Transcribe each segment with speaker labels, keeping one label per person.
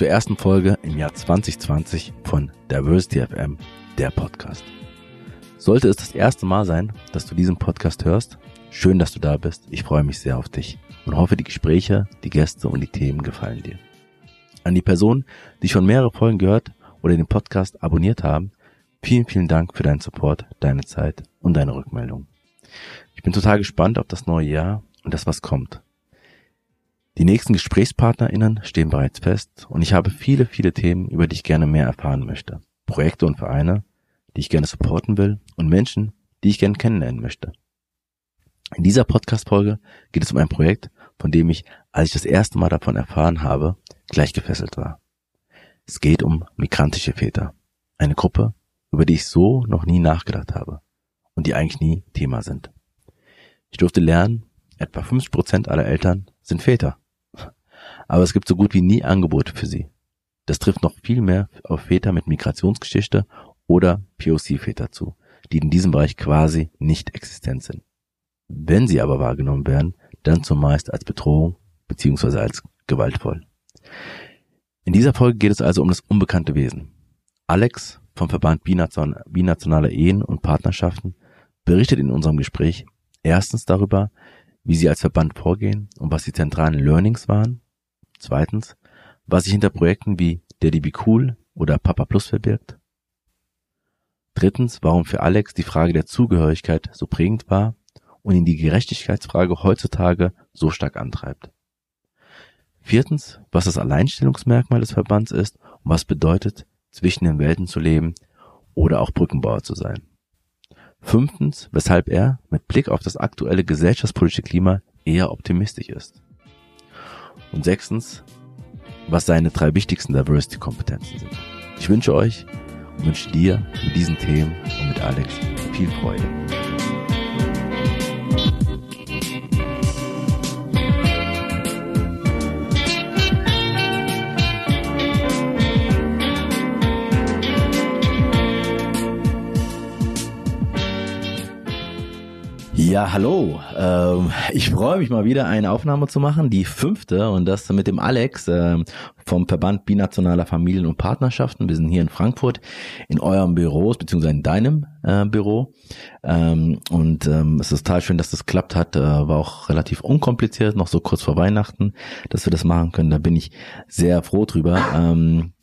Speaker 1: Zur ersten Folge im Jahr 2020 von Diversity FM, der Podcast. Sollte es das erste Mal sein, dass du diesen Podcast hörst, schön, dass du da bist. Ich freue mich sehr auf dich und hoffe, die Gespräche, die Gäste und die Themen gefallen dir. An die Personen, die schon mehrere Folgen gehört oder den Podcast abonniert haben, vielen, vielen Dank für deinen Support, deine Zeit und deine Rückmeldung. Ich bin total gespannt auf das neue Jahr und das, was kommt. Die nächsten GesprächspartnerInnen stehen bereits fest und ich habe viele, viele Themen, über die ich gerne mehr erfahren möchte. Projekte und Vereine, die ich gerne supporten will und Menschen, die ich gerne kennenlernen möchte. In dieser Podcast-Folge geht es um ein Projekt, von dem ich, als ich das erste Mal davon erfahren habe, gleich gefesselt war. Es geht um migrantische Väter. Eine Gruppe, über die ich so noch nie nachgedacht habe und die eigentlich nie Thema sind. Ich durfte lernen, etwa 50 Prozent aller Eltern sind Väter aber es gibt so gut wie nie Angebote für sie. Das trifft noch viel mehr auf Väter mit Migrationsgeschichte oder POC-Väter zu, die in diesem Bereich quasi nicht existent sind. Wenn sie aber wahrgenommen werden, dann zumeist als Bedrohung beziehungsweise als gewaltvoll. In dieser Folge geht es also um das unbekannte Wesen. Alex vom Verband Binationaler Ehen und Partnerschaften berichtet in unserem Gespräch erstens darüber, wie sie als Verband vorgehen und was die zentralen Learnings waren Zweitens, was sich hinter Projekten wie Daddy Be Cool oder Papa Plus verbirgt. Drittens, warum für Alex die Frage der Zugehörigkeit so prägend war und ihn die Gerechtigkeitsfrage heutzutage so stark antreibt. Viertens, was das Alleinstellungsmerkmal des Verbands ist und was bedeutet, zwischen den Welten zu leben oder auch Brückenbauer zu sein. Fünftens, weshalb er mit Blick auf das aktuelle gesellschaftspolitische Klima eher optimistisch ist. Und sechstens, was seine drei wichtigsten Diversity-Kompetenzen sind. Ich wünsche euch und wünsche dir mit diesen Themen und mit Alex viel Freude. Ja, hallo. Ähm, ich freue mich mal wieder eine Aufnahme zu machen, die fünfte und das mit dem Alex ähm, vom Verband Binationaler Familien und Partnerschaften. Wir sind hier in Frankfurt in eurem Büro, beziehungsweise in deinem äh, Büro. Ähm, und ähm, es ist total schön, dass das klappt hat. Äh, war auch relativ unkompliziert, noch so kurz vor Weihnachten, dass wir das machen können. Da bin ich sehr froh drüber. Ähm,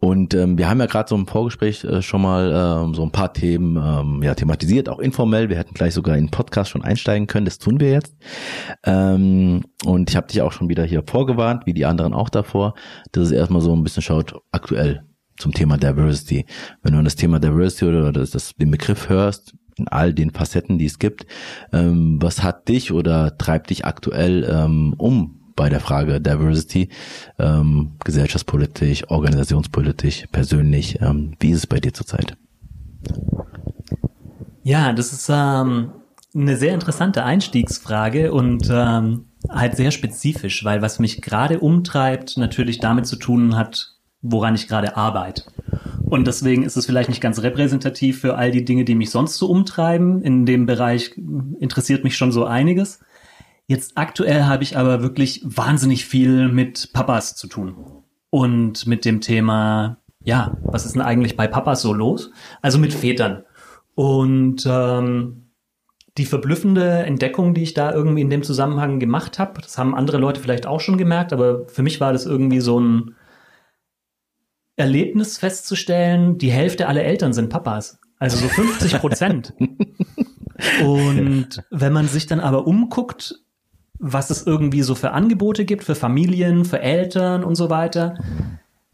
Speaker 1: und ähm, wir haben ja gerade so im Vorgespräch äh, schon mal ähm, so ein paar Themen ähm, ja, thematisiert, auch informell. Wir hätten gleich sogar in den Podcast schon einsteigen können. Das tun wir jetzt. Ähm, und ich habe dich auch schon wieder hier vorgewarnt, wie die anderen auch davor, dass es erstmal so ein bisschen schaut, aktuell zum Thema Diversity. Wenn du an das Thema Diversity oder das, das, den Begriff hörst, in all den Facetten, die es gibt, ähm, was hat dich oder treibt dich aktuell ähm, um bei der Frage Diversity, ähm, gesellschaftspolitisch, organisationspolitisch, persönlich. Ähm, wie ist es bei dir zurzeit?
Speaker 2: Ja, das ist ähm, eine sehr interessante Einstiegsfrage und ähm, halt sehr spezifisch, weil was mich gerade umtreibt, natürlich damit zu tun hat, woran ich gerade arbeite. Und deswegen ist es vielleicht nicht ganz repräsentativ für all die Dinge, die mich sonst so umtreiben. In dem Bereich interessiert mich schon so einiges. Jetzt aktuell habe ich aber wirklich wahnsinnig viel mit Papas zu tun. Und mit dem Thema, ja, was ist denn eigentlich bei Papas so los? Also mit Vätern. Und ähm, die verblüffende Entdeckung, die ich da irgendwie in dem Zusammenhang gemacht habe, das haben andere Leute vielleicht auch schon gemerkt, aber für mich war das irgendwie so ein Erlebnis festzustellen, die Hälfte aller Eltern sind Papas. Also so 50 Prozent. Und wenn man sich dann aber umguckt, was es irgendwie so für Angebote gibt für Familien, für Eltern und so weiter,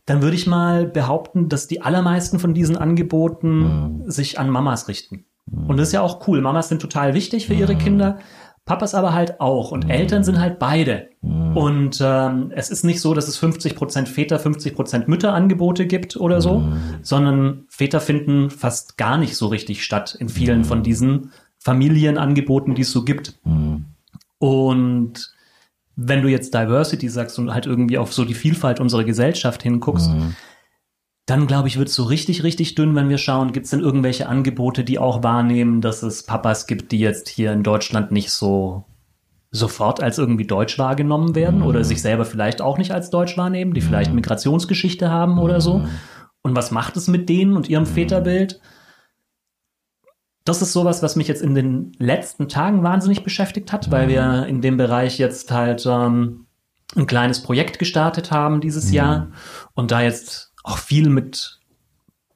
Speaker 2: dann würde ich mal behaupten, dass die allermeisten von diesen Angeboten mhm. sich an Mamas richten. Und das ist ja auch cool. Mamas sind total wichtig für ihre mhm. Kinder. Papas aber halt auch und. Eltern sind halt beide. Mhm. Und ähm, es ist nicht so, dass es 50 Prozent Väter, 50 Prozent Mütterangebote gibt oder so, sondern Väter finden fast gar nicht so richtig statt in vielen von diesen Familienangeboten, die es so gibt. Und wenn du jetzt Diversity sagst und halt irgendwie auf so die Vielfalt unserer Gesellschaft hinguckst, mhm. dann glaube ich, wird es so richtig, richtig dünn, wenn wir schauen, gibt es denn irgendwelche Angebote, die auch wahrnehmen, dass es Papas gibt, die jetzt hier in Deutschland nicht so sofort als irgendwie deutsch wahrgenommen werden oder sich selber vielleicht auch nicht als deutsch wahrnehmen, die vielleicht Migrationsgeschichte haben oder so. Und was macht es mit denen und ihrem Väterbild? Das ist sowas, was mich jetzt in den letzten Tagen wahnsinnig beschäftigt hat, weil wir in dem Bereich jetzt halt ähm, ein kleines Projekt gestartet haben dieses Jahr und da jetzt auch viel mit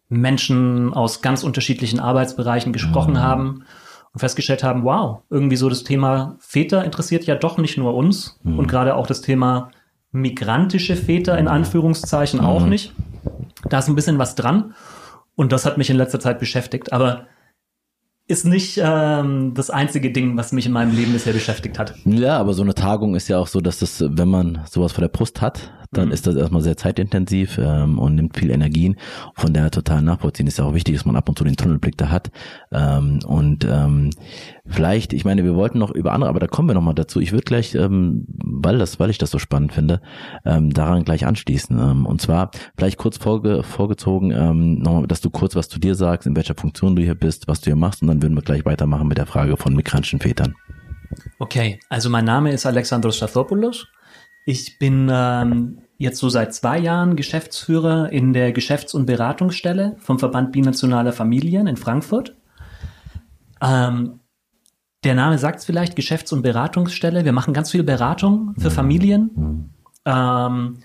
Speaker 2: Menschen aus ganz unterschiedlichen Arbeitsbereichen gesprochen haben und festgestellt haben, wow, irgendwie so das Thema Väter interessiert ja doch nicht nur uns und gerade auch das Thema migrantische Väter in Anführungszeichen auch nicht. Da ist ein bisschen was dran und das hat mich in letzter Zeit beschäftigt, aber ist nicht ähm, das einzige Ding, was mich in meinem Leben bisher beschäftigt hat.
Speaker 1: Ja, aber so eine Tagung ist ja auch so, dass das, wenn man sowas vor der Brust hat, dann
Speaker 2: Mhm.
Speaker 1: ist das erstmal sehr zeitintensiv ähm, und nimmt viel Energien. Von daher total nachvollziehen. Ist ja auch wichtig, dass man ab und zu den Tunnelblick da hat. Ähm, und ähm, vielleicht, ich meine, wir wollten noch über andere, aber da kommen wir nochmal dazu. Ich würde gleich, ähm, weil das, weil ich das so spannend finde, ähm, daran gleich anschließen. Ähm, und zwar vielleicht kurz vorge vorgezogen, ähm, nochmal, dass du kurz was zu dir sagst, in welcher Funktion du hier bist, was du hier machst, und dann würden wir gleich weitermachen mit der Frage von migrantischen Vätern.
Speaker 2: Okay, also mein Name ist Alexandros Stathopoulos. Ich bin ähm, jetzt so seit zwei Jahren Geschäftsführer in der Geschäfts- und Beratungsstelle vom Verband Binationaler Familien in Frankfurt. Ähm, der Name sagt es vielleicht, Geschäfts- und Beratungsstelle. Wir machen ganz viel Beratung für Familien. Ähm,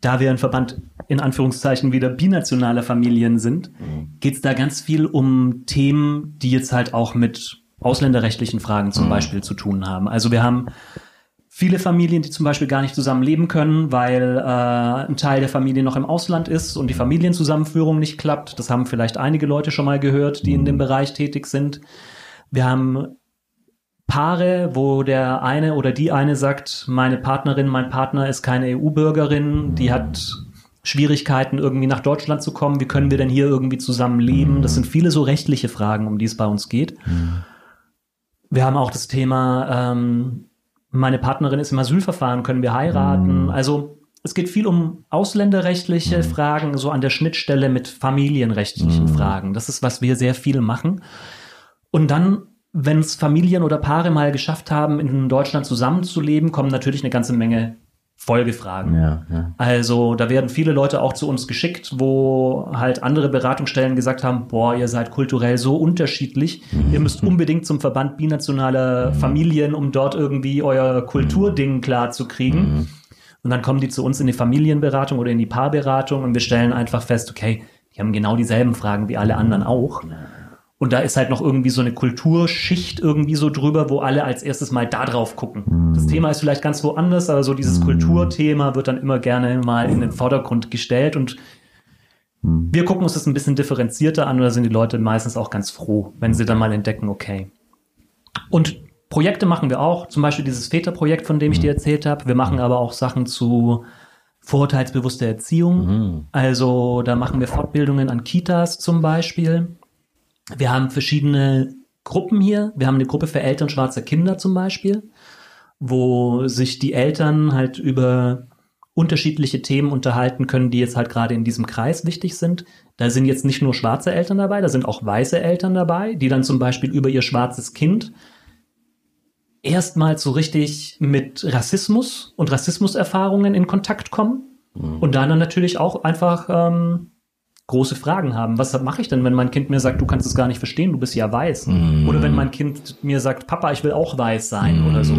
Speaker 2: da wir ein Verband in Anführungszeichen wieder binationaler Familien sind, geht es da ganz viel um Themen, die jetzt halt auch mit ausländerrechtlichen Fragen zum Beispiel zu tun haben. Also wir haben viele Familien, die zum Beispiel gar nicht zusammen leben können, weil äh, ein Teil der Familie noch im Ausland ist und die Familienzusammenführung nicht klappt. Das haben vielleicht einige Leute schon mal gehört, die in dem Bereich tätig sind. Wir haben Paare, wo der eine oder die eine sagt, meine Partnerin, mein Partner ist keine EU-Bürgerin, die hat Schwierigkeiten, irgendwie nach Deutschland zu kommen. Wie können wir denn hier irgendwie zusammen leben? Das sind viele so rechtliche Fragen, um die es bei uns geht. Wir haben auch das Thema, ähm, meine Partnerin ist im Asylverfahren, können wir heiraten? Also es geht viel um ausländerrechtliche Fragen, so an der Schnittstelle mit familienrechtlichen Fragen. Das ist, was wir sehr viel machen. Und dann, wenn es Familien oder Paare mal geschafft haben, in Deutschland zusammenzuleben, kommen natürlich eine ganze Menge Folgefragen.
Speaker 1: Ja, ja.
Speaker 2: Also da werden viele Leute auch zu uns geschickt, wo halt andere Beratungsstellen gesagt haben, boah, ihr seid kulturell so unterschiedlich, ihr müsst unbedingt zum Verband binationaler Familien, um dort irgendwie euer Kulturding klar zu kriegen. Und dann kommen die zu uns in die Familienberatung oder in die Paarberatung und wir stellen einfach fest, okay, die haben genau dieselben Fragen wie alle anderen auch. Und da ist halt noch irgendwie so eine Kulturschicht irgendwie so drüber, wo alle als erstes mal da drauf gucken. Das Thema ist vielleicht ganz woanders, aber so dieses Kulturthema wird dann immer gerne mal in den Vordergrund gestellt und wir gucken uns das ein bisschen differenzierter an da sind die Leute meistens auch ganz froh, wenn sie dann mal entdecken, okay. Und Projekte machen wir auch, zum Beispiel dieses Väterprojekt, von dem ich dir erzählt habe. Wir machen aber auch Sachen zu vorurteilsbewusster Erziehung. Also da machen wir Fortbildungen an Kitas zum Beispiel. Wir haben verschiedene Gruppen hier. Wir haben eine Gruppe für Eltern schwarzer Kinder zum Beispiel, wo sich die Eltern halt über unterschiedliche Themen unterhalten können, die jetzt halt gerade in diesem Kreis wichtig sind. Da sind jetzt nicht nur schwarze Eltern dabei, da sind auch weiße Eltern dabei, die dann zum Beispiel über ihr schwarzes Kind erstmals so richtig mit Rassismus und Rassismuserfahrungen in Kontakt kommen und dann, dann natürlich auch einfach ähm, große Fragen haben. Was mache ich denn, wenn mein Kind mir sagt, du kannst es gar nicht verstehen, du bist ja weiß? Oder wenn mein Kind mir sagt, Papa, ich will auch weiß sein oder so.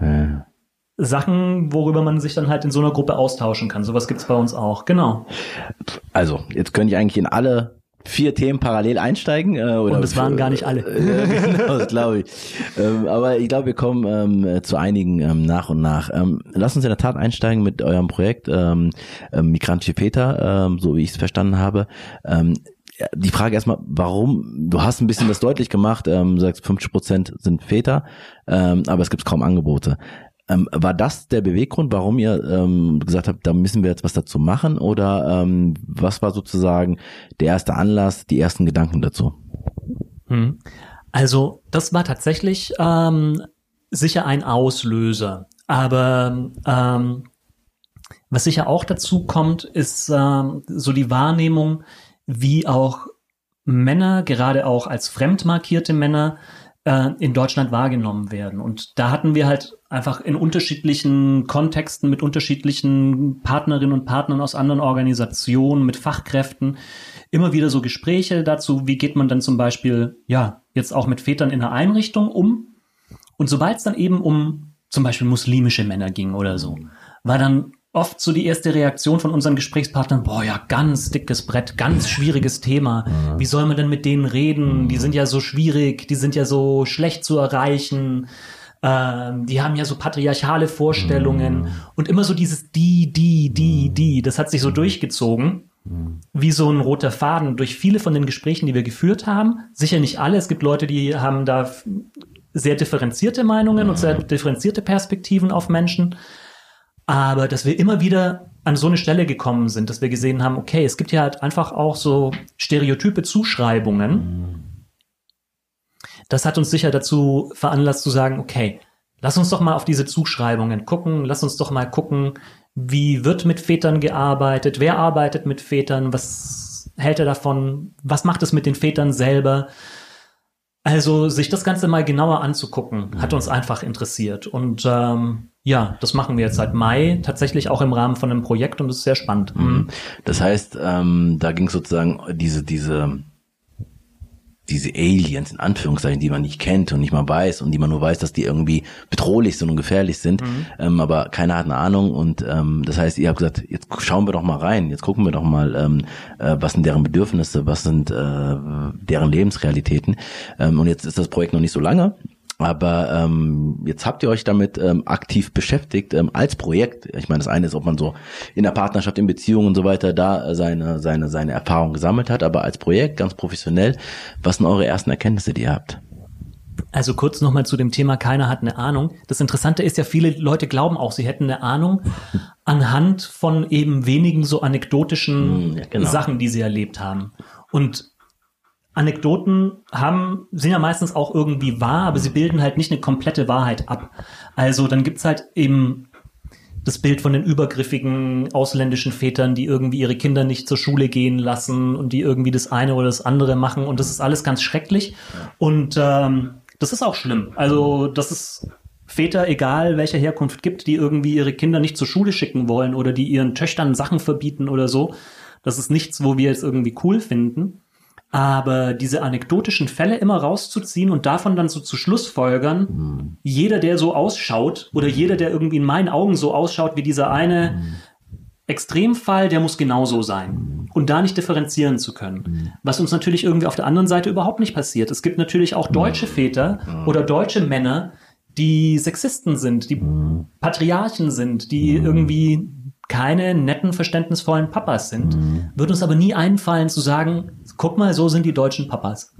Speaker 1: Ja.
Speaker 2: Sachen, worüber man sich dann halt in so einer Gruppe austauschen kann. Sowas gibt's bei uns auch. Genau.
Speaker 1: Also, jetzt könnte ich eigentlich in alle vier Themen parallel einsteigen. Äh, oder
Speaker 2: Und es waren gar nicht alle.
Speaker 1: Genau, das glaube ich. Ähm, aber ich glaube, wir kommen ähm, zu einigen ähm, nach und nach. Ähm, lass uns in der Tat einsteigen mit eurem Projekt ähm, ähm, Migrantische Väter, ähm, so wie ich es verstanden habe. Ähm, die Frage erstmal, warum, du hast ein bisschen das deutlich gemacht, ähm, du sagst 50 Prozent sind Väter, ähm, aber es gibt kaum Angebote. Ähm, war das der Beweggrund, warum ihr ähm, gesagt habt, da müssen wir jetzt was dazu machen? Oder ähm, was war sozusagen der erste Anlass, die ersten Gedanken dazu?
Speaker 2: Hm. Also das war tatsächlich ähm, sicher ein Auslöser. Aber ähm, was sicher auch dazu kommt, ist ähm, so die Wahrnehmung, wie auch Männer, gerade auch als fremd markierte Männer, äh, in Deutschland wahrgenommen werden. Und da hatten wir halt einfach in unterschiedlichen Kontexten mit unterschiedlichen Partnerinnen und Partnern aus anderen Organisationen, mit Fachkräften, immer wieder so Gespräche dazu, wie geht man dann zum Beispiel, ja, jetzt auch mit Vätern in der Einrichtung um. Und sobald es dann eben um zum Beispiel muslimische Männer ging oder so, war dann oft so die erste Reaktion von unseren Gesprächspartnern, boah, ja, ganz dickes Brett, ganz schwieriges Thema. Wie soll man denn mit denen reden? Die sind ja so schwierig, die sind ja so schlecht zu erreichen. Ähm, die haben ja so patriarchale Vorstellungen und immer so dieses die, die, die, die. Das hat sich so durchgezogen wie so ein roter Faden durch viele von den Gesprächen, die wir geführt haben. Sicher nicht alle. Es gibt Leute, die haben da sehr differenzierte Meinungen und sehr differenzierte Perspektiven auf Menschen. Aber dass wir immer wieder an so eine Stelle gekommen sind, dass wir gesehen haben, okay, es gibt ja halt einfach auch so stereotype Zuschreibungen. Das hat uns sicher dazu veranlasst zu sagen, okay, lass uns doch mal auf diese Zuschreibungen gucken, lass uns doch mal gucken, wie wird mit Vätern gearbeitet, wer arbeitet mit Vätern, was hält er davon, was macht es mit den Vätern selber. Also sich das Ganze mal genauer anzugucken, hat uns einfach interessiert. Und ähm, ja, das machen wir jetzt seit Mai, tatsächlich auch im Rahmen von einem Projekt und es ist sehr spannend.
Speaker 1: Mhm. Das heißt, ähm, da ging sozusagen diese, diese, diese Aliens in Anführungszeichen, die man nicht kennt und nicht mal weiß und die man nur weiß, dass die irgendwie bedrohlich sind und gefährlich sind,
Speaker 2: Mhm.
Speaker 1: ähm, aber keiner hat eine Ahnung und ähm, das heißt, ihr habt gesagt, jetzt schauen wir doch mal rein, jetzt gucken wir doch mal, ähm, äh, was sind deren Bedürfnisse, was sind äh, deren Lebensrealitäten ähm, und jetzt ist das Projekt noch nicht so lange, aber ähm, jetzt habt ihr euch damit ähm, aktiv beschäftigt ähm, als Projekt. Ich meine, das eine ist, ob man so in der Partnerschaft, in Beziehungen und so weiter da äh, seine seine seine Erfahrung gesammelt hat, aber als Projekt ganz professionell. Was sind eure ersten Erkenntnisse, die ihr habt?
Speaker 2: Also kurz nochmal zu dem Thema, keiner hat eine Ahnung. Das Interessante ist ja, viele Leute glauben auch, sie hätten eine Ahnung anhand von eben wenigen so anekdotischen
Speaker 1: Hm, ja, genau.
Speaker 2: Sachen, die sie erlebt haben. Und Anekdoten haben, sind ja meistens auch irgendwie wahr, aber sie bilden halt nicht eine komplette Wahrheit ab. Also dann gibt's halt eben das Bild von den übergriffigen ausländischen Vätern, die irgendwie ihre Kinder nicht zur Schule gehen lassen und die irgendwie das eine oder das andere machen. Und das ist alles ganz schrecklich. Und ähm, das ist auch schlimm. Also das ist Väter, egal welcher Herkunft gibt, die irgendwie ihre Kinder nicht zur Schule schicken wollen oder die ihren Töchtern Sachen verbieten oder so. Das ist nichts, wo wir jetzt irgendwie cool finden. Aber diese anekdotischen Fälle immer rauszuziehen und davon dann so zu Schlussfolgern, jeder, der so ausschaut oder jeder, der irgendwie in meinen Augen so ausschaut wie dieser eine Extremfall, der muss genauso sein. Und da nicht differenzieren zu können. Was uns natürlich irgendwie auf der anderen Seite überhaupt nicht passiert. Es gibt natürlich auch deutsche Väter oder deutsche Männer, die Sexisten sind, die Patriarchen sind, die irgendwie keine netten, verständnisvollen Papas sind. Wird uns aber nie einfallen zu sagen, guck mal, so sind die deutschen Papas.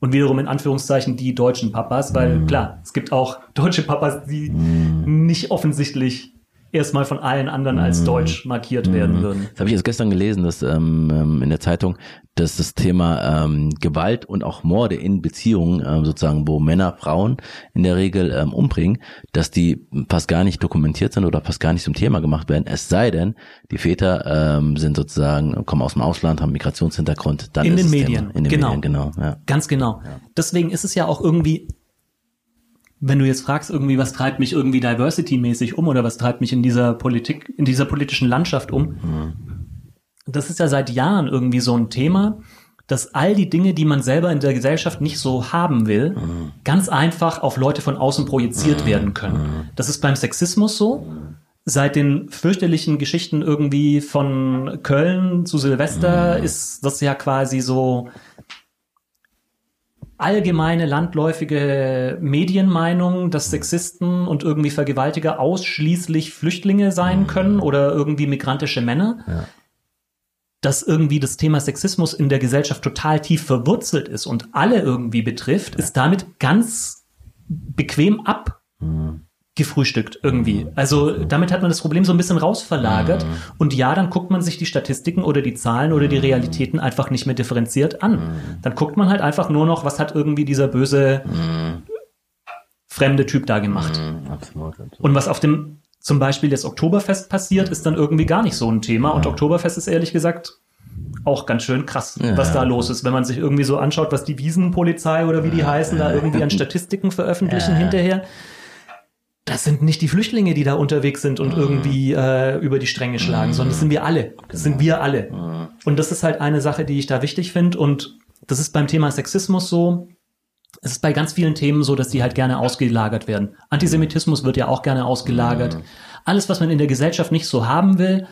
Speaker 2: Und wiederum in Anführungszeichen die deutschen Papas, weil klar, es gibt auch deutsche Papas, die nicht offensichtlich erstmal von allen anderen als deutsch markiert werden würden.
Speaker 1: Das habe ich jetzt gestern gelesen, dass ähm, ähm, in der Zeitung, dass das Thema ähm, Gewalt und auch Morde in Beziehungen, ähm, sozusagen, wo Männer Frauen in der Regel ähm, umbringen, dass die fast gar nicht dokumentiert sind oder fast gar nicht zum Thema gemacht werden. Es sei denn, die Väter ähm, sind sozusagen, kommen aus dem Ausland, haben Migrationshintergrund, dann
Speaker 2: In
Speaker 1: ist
Speaker 2: den Medien,
Speaker 1: Thema. In den
Speaker 2: genau.
Speaker 1: Medien, genau. Ja.
Speaker 2: Ganz genau. Deswegen ist es ja auch irgendwie, wenn du jetzt fragst, irgendwie, was treibt mich irgendwie diversity-mäßig um oder was treibt mich in dieser Politik, in dieser politischen Landschaft um, das ist ja seit Jahren irgendwie so ein Thema, dass all die Dinge, die man selber in der Gesellschaft nicht so haben will, ganz einfach auf Leute von außen projiziert werden können. Das ist beim Sexismus so. Seit den fürchterlichen Geschichten irgendwie von Köln zu Silvester ist das ja quasi so allgemeine landläufige Medienmeinung, dass Sexisten und irgendwie Vergewaltiger ausschließlich Flüchtlinge sein können oder irgendwie migrantische Männer. Dass irgendwie das Thema Sexismus in der Gesellschaft total tief verwurzelt ist und alle irgendwie betrifft, ist damit ganz bequem abgefrühstückt irgendwie. Also damit hat man das Problem so ein bisschen rausverlagert. Und ja, dann guckt man sich die Statistiken oder die Zahlen oder die Realitäten einfach nicht mehr differenziert an. Dann guckt man halt einfach nur noch, was hat irgendwie dieser böse fremde Typ da gemacht.
Speaker 1: Absolut.
Speaker 2: Und was auf dem zum Beispiel das Oktoberfest passiert, ist dann irgendwie gar nicht so ein Thema. Und Oktoberfest ist ehrlich gesagt auch ganz schön krass,
Speaker 1: Ja.
Speaker 2: was da los ist, wenn man sich irgendwie so anschaut, was die Wiesenpolizei oder wie die heißen, da irgendwie an Statistiken veröffentlichen
Speaker 1: Ja.
Speaker 2: hinterher. Das sind nicht die Flüchtlinge, die da unterwegs sind und irgendwie äh, über die Stränge schlagen, sondern das sind wir alle. Das sind wir alle. Und das ist halt eine Sache, die ich da wichtig finde. Und das ist beim Thema Sexismus so. Es ist bei ganz vielen Themen so, dass die halt gerne ausgelagert werden. Antisemitismus wird ja auch gerne ausgelagert. Alles, was man in der Gesellschaft nicht so haben will,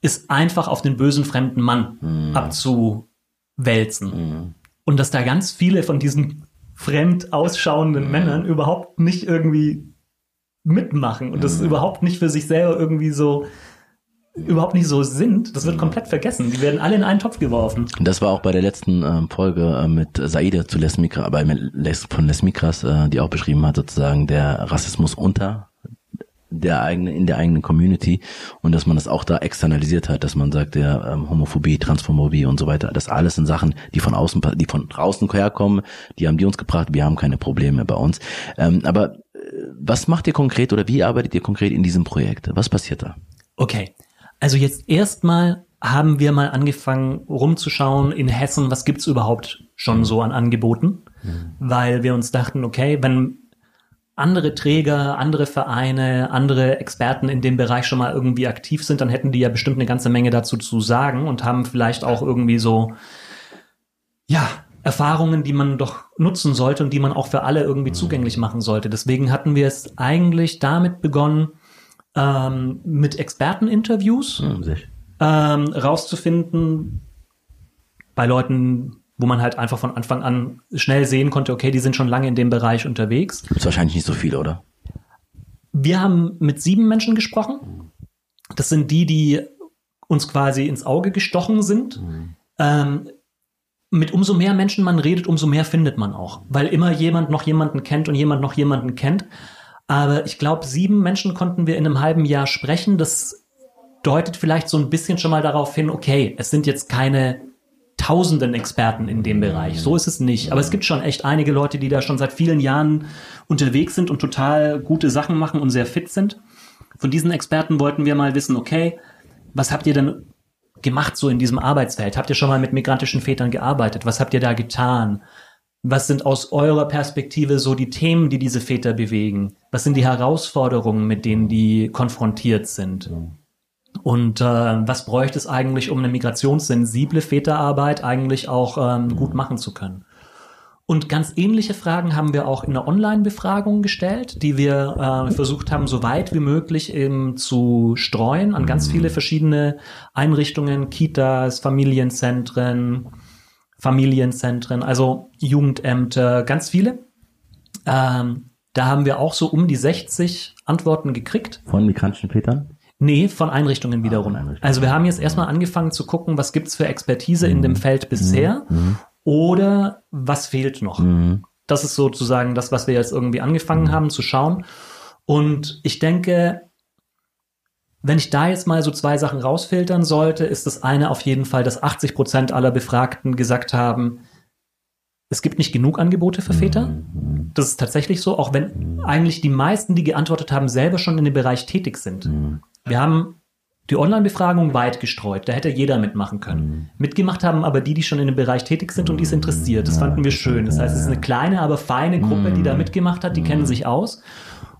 Speaker 2: ist einfach auf den bösen fremden Mann abzuwälzen. Und dass da ganz viele von diesen fremd ausschauenden Männern überhaupt nicht irgendwie mitmachen und das überhaupt nicht für sich selber irgendwie so überhaupt nicht so sind, das wird komplett vergessen. Die werden alle in einen Topf geworfen.
Speaker 1: Das war auch bei der letzten ähm, Folge äh, mit Saide zu Les Mikra, bei Les, von Les Mikras, äh, die auch beschrieben hat, sozusagen der Rassismus unter der eigenen, in der eigenen Community und dass man das auch da externalisiert hat, dass man sagt, ja, ähm, Homophobie, Transphobie und so weiter, das alles sind Sachen, die von außen, die von draußen herkommen, die haben die uns gebracht, wir haben keine Probleme bei uns. Ähm, aber äh, was macht ihr konkret oder wie arbeitet ihr konkret in diesem Projekt? Was passiert da?
Speaker 2: Okay. Also jetzt erstmal haben wir mal angefangen rumzuschauen in Hessen, was gibt's überhaupt schon so an Angeboten, weil wir uns dachten, okay, wenn andere Träger, andere Vereine, andere Experten in dem Bereich schon mal irgendwie aktiv sind, dann hätten die ja bestimmt eine ganze Menge dazu zu sagen und haben vielleicht auch irgendwie so, ja, Erfahrungen, die man doch nutzen sollte und die man auch für alle irgendwie zugänglich machen sollte. Deswegen hatten wir es eigentlich damit begonnen, ähm, mit Experteninterviews
Speaker 1: Hm,
Speaker 2: ähm, rauszufinden bei Leuten, wo man halt einfach von Anfang an schnell sehen konnte, okay, die sind schon lange in dem Bereich unterwegs.
Speaker 1: Ist wahrscheinlich nicht so viel, oder?
Speaker 2: Wir haben mit sieben Menschen gesprochen. Das sind die, die uns quasi ins Auge gestochen sind. Ähm, mit umso mehr Menschen man redet, umso mehr findet man auch, weil immer jemand noch jemanden kennt und jemand noch jemanden kennt. Aber ich glaube, sieben Menschen konnten wir in einem halben Jahr sprechen. Das deutet vielleicht so ein bisschen schon mal darauf hin, okay, es sind jetzt keine tausenden Experten in dem Bereich. So ist es nicht. Aber es gibt schon echt einige Leute, die da schon seit vielen Jahren unterwegs sind und total gute Sachen machen und sehr fit sind. Von diesen Experten wollten wir mal wissen, okay, was habt ihr denn gemacht so in diesem Arbeitsfeld? Habt ihr schon mal mit migrantischen Vätern gearbeitet? Was habt ihr da getan? Was sind aus eurer Perspektive so die Themen, die diese Väter bewegen? Was sind die Herausforderungen, mit denen die konfrontiert sind? Und äh, was bräuchte es eigentlich, um eine migrationssensible Väterarbeit eigentlich auch ähm, gut machen zu können? Und ganz ähnliche Fragen haben wir auch in der Online-Befragung gestellt, die wir äh, versucht haben, so weit wie möglich eben zu streuen an ganz viele verschiedene Einrichtungen, Kitas, Familienzentren, Familienzentren, also Jugendämter, ganz viele. Ähm, da haben wir auch so um die 60 Antworten gekriegt.
Speaker 1: Von migrantischen Vätern?
Speaker 2: Nee, von Einrichtungen wiederum.
Speaker 1: von Einrichtungen.
Speaker 2: Also wir haben jetzt erstmal angefangen zu gucken, was gibt's für Expertise in dem Feld bisher oder was fehlt noch.
Speaker 1: Mhm.
Speaker 2: Das ist sozusagen das, was wir jetzt irgendwie angefangen haben zu schauen. Und ich denke, wenn ich da jetzt mal so zwei Sachen rausfiltern sollte, ist das eine auf jeden Fall, dass 80 Prozent aller Befragten gesagt haben, es gibt nicht genug Angebote für Väter. Das ist tatsächlich so, auch wenn eigentlich die meisten, die geantwortet haben, selber schon in dem Bereich tätig sind. Wir haben die Online-Befragung weit gestreut, da hätte jeder mitmachen können. Mitgemacht haben aber die, die schon in dem Bereich tätig sind und die es interessiert. Das fanden wir schön. Das heißt, es ist eine kleine, aber feine Gruppe, die da mitgemacht hat, die kennen sich aus.